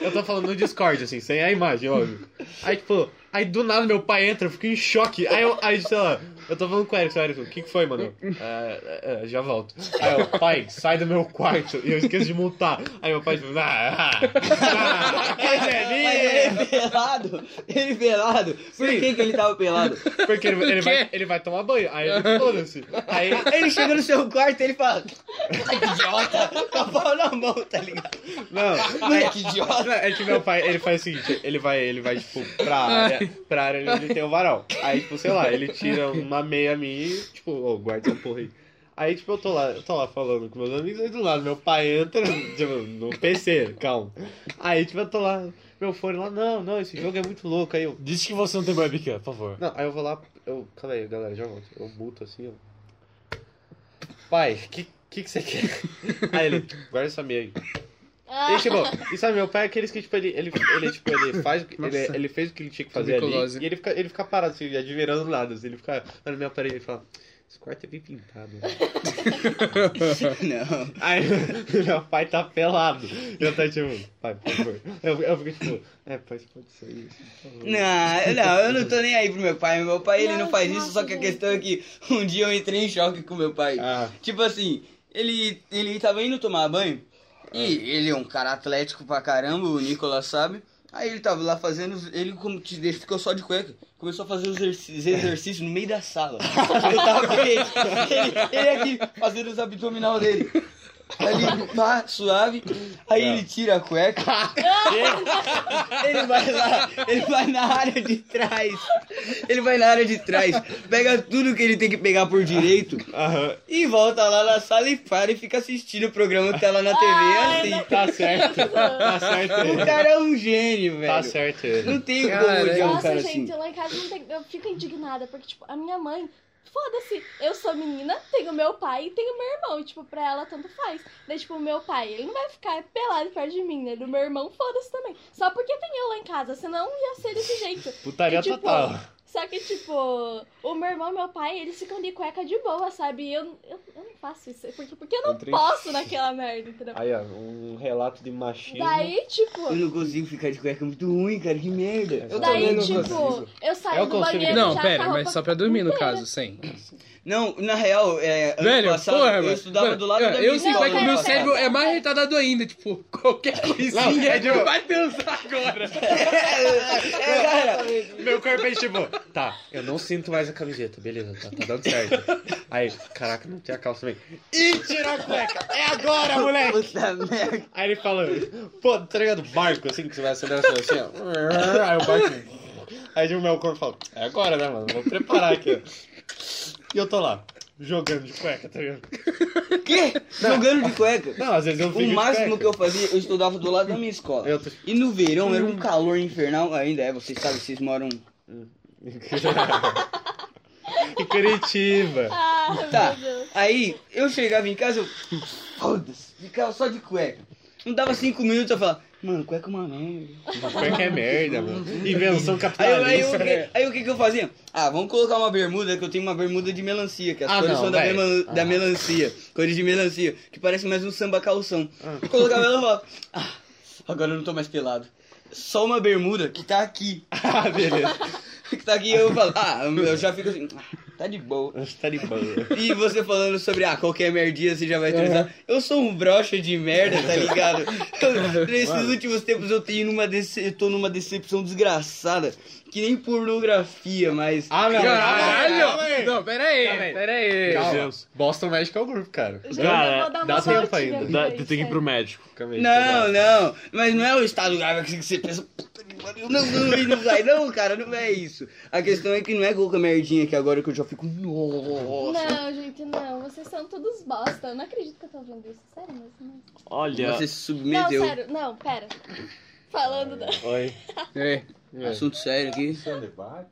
eu tô falando no Discord, assim, sem a imagem, óbvio. Aí, tipo, Aí do nada meu pai entra, eu fico em choque. Aí eu, aí, sei lá, eu tô falando com o Erickson, Erickson, o que, que foi, mano? É, é, já volto. Aí eu, pai, sai do meu quarto. E eu esqueço de multar. Aí meu pai tipo, ah, ah, ah, ele velhinho. pelado, ele pelado. Por Sim. que, que ele tava pelado? Porque ele, ele vai, ele vai tomar banho. Aí ele, foda-se. Aí, Ele chega no seu quarto e ele fala, ai que idiota, com a pau na mão, tá ligado? não, Ai que idiota. Não, É que meu pai, ele faz o seguinte, ele vai, ele vai, tipo, pra área, pra área onde tem o varal. Aí, tipo, sei lá, ele tira uma meia minha e, tipo, ô, guarda essa porra aí. Aí, tipo, eu tô lá, eu tô lá falando com meus amigos, aí do lado, meu pai entra, (laughs) tipo, no PC, calma. Aí, tipo, eu tô lá, meu fone lá, não, não, esse jogo é muito louco. Aí eu, Diz que você não tem webcam, por favor. não, aí eu vou lá, eu, calma aí, galera, já volto. Eu muto assim, ó. Pai, que, que que você quer? (laughs) Aí ele, guarda essa meia aí. Ah, E, tipo, e sabe, meu pai é aqueles que, tipo, ele, ele, ele, tipo, ele (laughs) faz o que, ele, ele fez o que ele tinha que fazer ali, e ele fica, ele fica parado, assim, admirando nada, assim, ele fica olhando minha parede e fala, esse quarto é bem pintado. né?" (laughs) (laughs) Não. Aí, meu pai tá pelado, e eu tá, tipo, pai, por favor. Eu, eu fico, tipo, é, pai, você pode por favor. Não, não, eu não tô nem aí pro meu pai. Meu pai, ele não Não, faz isso, só que a questão é que um dia eu entrei em choque com meu pai. Ah. Tipo assim, ele, ele tava indo tomar banho, e ele é um cara atlético pra caramba, o Nicolas sabe. Aí ele tava lá fazendo, ele como que ele ficou só de cueca, começou a fazer os exercícios no meio da sala. Eu tava com ele, ele, ele aqui fazendo os abdominal dele. Ali, pá, suave. Aí ele tira a cueca. (laughs) ele vai lá, ele vai na área de trás. Ele vai na área de trás, pega tudo que ele tem que pegar por direito Aham, e volta lá na sala e para e fica assistindo o programa que tá lá na TV Ai, assim. tá certo, tá certo O ele. cara é um gênio, velho. Tá certo ele. Não tem Cara, como odiar um Nossa, cara gente, assim. lá em casa não tem... eu fico indignada, porque, tipo, a minha mãe, foda-se, eu sou menina, tenho meu pai e tenho meu irmão, e, tipo, pra ela tanto faz. Daí, tipo, o meu pai, ele não vai ficar pelado perto de mim, né? Do meu irmão, foda-se também. Só porque tem eu lá em casa, senão ia ser desse jeito. Putaria E, tipo, total. Só que, tipo, o meu irmão e meu pai, eles ficam de cueca de boa, sabe? E eu, eu, eu não faço isso, porque, porque eu não Entre- posso naquela merda, entendeu? Aí, ó, um relato de machismo. Daí, tipo... Eu não consigo ficar de cueca, é muito ruim, cara, que merda. Eu Daí, tipo, consigo. eu saio Eu do banheiro Não, já pera, com a mas roupa só pra dormir no caso, sem. Não, na real, é, ano Velho, passado, porra, eu mano. estudava Mano, do lado eu, da eu minha sei escola que meu passado. cérebro é mais retardado ainda. Tipo, qualquer coisinha Não, é de- vai pensar agora. (laughs) É, cara, Meu corpo é tipo, tá, eu não sinto mais a camiseta, beleza, tá, tá dando certo. Aí, caraca, não tem a calça também. E tira a cueca, é agora, moleque! puta merda. Aí ele fala, pô, tá ligado? Barco, assim, que você vai acender assim, ó. Aí o barco. Aí o meu corpo fala, é agora, né, mano? Vou preparar aqui, ó. E eu tô lá, jogando de cueca, tá ligado? (laughs) Que? Jogando de cueca. Não, às vezes eu fico O máximo que eu fazia, eu estudava do lado da minha escola. Eu tô- E no verão era um calor infernal, ainda é, vocês sabem, vocês moram. (laughs) em Curitiba. Ah, Tá. meu Deus. Aí eu chegava em casa, eu. Foda-se, ficava só de cueca. Não dava cinco minutos eu falava, mano, cueca é uma merda. Cueca é merda, mano. Invenção Aí, eu- aí, eu- capitalista. aí o que que eu fazia? Ah, vamos colocar uma bermuda, que eu tenho uma bermuda de melancia, que as Ah, cores não, são da, mela- da Ah. melancia. Cores de melancia, que parece mais um samba calção. Eu colocava ela e falava, (laughs) ah, agora eu não tô mais pelado. Só uma bermuda que tá aqui. (laughs) Ah, beleza. (laughs) que tá aqui eu falo, ah, eu já fico assim, ah, tá de boa. Tá de boa. E você falando sobre, ah, qualquer merdinha você já vai transar. Eu sou um brocha de merda, tá ligado? Eu- (laughs) nesses últimos tempos eu tenho numa dece... eu tô numa decepção desgraçada. Que nem pornografia, mas. Ah, não. Caralho! Não, pera aí, Calma aí. pera aí. Calma. Deus. Boston Medical Group, cara. Gente, Cara, dar dá tempo ainda. Dá- pra tem que ir pro médico. Calma aí, Não, não. Mas não é o estado grave que você pensa. Puta pariu. Não, não, não vai, não, cara, não é isso. A questão é que não é qualquer merdinha que agora que eu já fico. Nossa. Não, gente, não. Vocês são todos bosta. Eu não acredito que eu tô ouvindo isso. Sério mesmo. Olha, Você se Não, submeteu. sério. Não, pera. Falando da... Oi. É. Assunto sério aqui. Isso é um debate?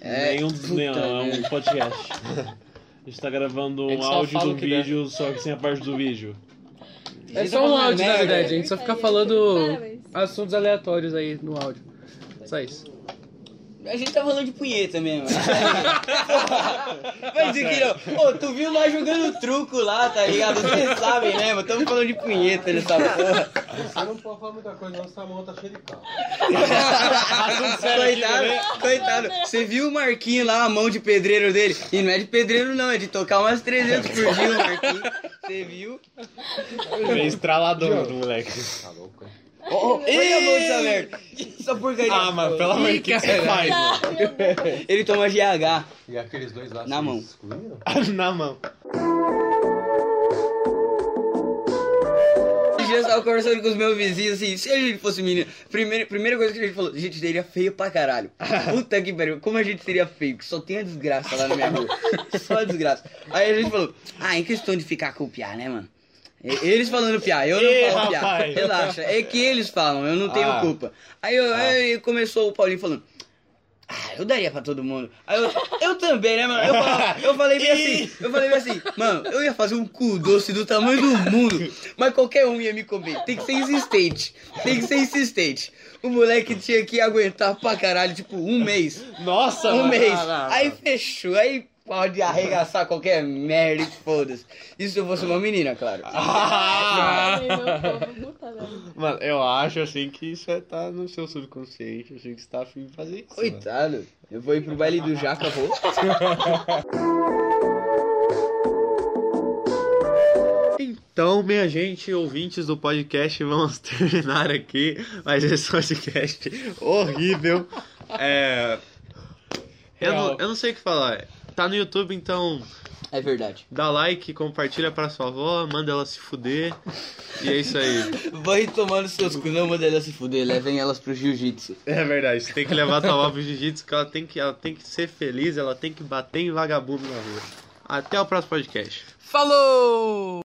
É, nenhum, puta nenhum, é um podcast. (laughs) A gente tá gravando um áudio do vídeo, só que sem a parte do vídeo. É só um áudio, na verdade. A gente só fica falando Parabéns. Assuntos aleatórios aí no áudio. Só isso. A gente tá falando de punheta mesmo. Vai dizer que não. Ô, tu viu nós jogando truco lá, tá ligado? Vocês sabem, né? Mas tamo falando de punheta nessa porra. Você não pode falar muita coisa, não, senão a mão tá cheia de carro. (laughs) coitado, coitado. Você viu o Marquinho lá, a mão de pedreiro dele? E não é de pedreiro, não, é de tocar umas 300 por dia o Marquinho. Você viu? É estralador do moleque. Tá louco, hein? Oh, dessa merda. Essa porcaria. Ah, mano, pelo amor de Deus, você faz? Ah. Ele toma GH. E aqueles dois lá, Na mão. excluíram? Na mão. Esses dias eu tava conversando com os meus vizinhos assim, se a gente fosse menino, primeira, primeira coisa que a gente falou, a gente seria feio pra caralho. (laughs) Puta que pariu, como a gente seria feio, que só tem a desgraça lá na minha rua. Só a desgraça. Aí a gente falou, ah, em questão de ficar com o piá, né, mano? Eles falando piá, eu não Ih, falo piá. rapaz. Relaxa, é que eles falam, eu não tenho Ah. culpa. Aí, eu, aí começou o Paulinho falando, ah, eu daria pra todo mundo. Aí eu, eu também, né, mano? Eu, falava- eu falei bem assim, eu falei bem assim, mano, eu ia fazer um cu doce do tamanho do mundo, mas qualquer um ia me comer. Tem que ser insistente, tem que ser insistente. O moleque tinha que aguentar pra caralho, tipo, um mês. Nossa, Um mano. mês. Ah, não, Aí fechou, aí pode arregaçar qualquer merda e foda-se. Isso se eu fosse uma menina, claro. (laughs) Ah! Mano, eu acho assim que isso vai estar no seu subconsciente, assim que você tá afim de fazer isso. mano. Coitado, eu vou ir pro baile do Jaca, vou. (laughs) Então, minha gente, ouvintes do podcast, vamos (laughs) terminar aqui mais esse podcast horrível. É. Eu não, eu não sei o que falar. Tá no YouTube, então É verdade. dá like, compartilha pra sua avó, manda ela se fuder. E é isso aí. (laughs) Vai tomando seus cu, não manda elas se fuder, levem elas pro jiu-jitsu. É verdade, você tem que levar tua avó pro jiu-jitsu, que ela tem que, ela tem que ser feliz, ela tem que bater em vagabundo na rua. Até o próximo podcast. Falou!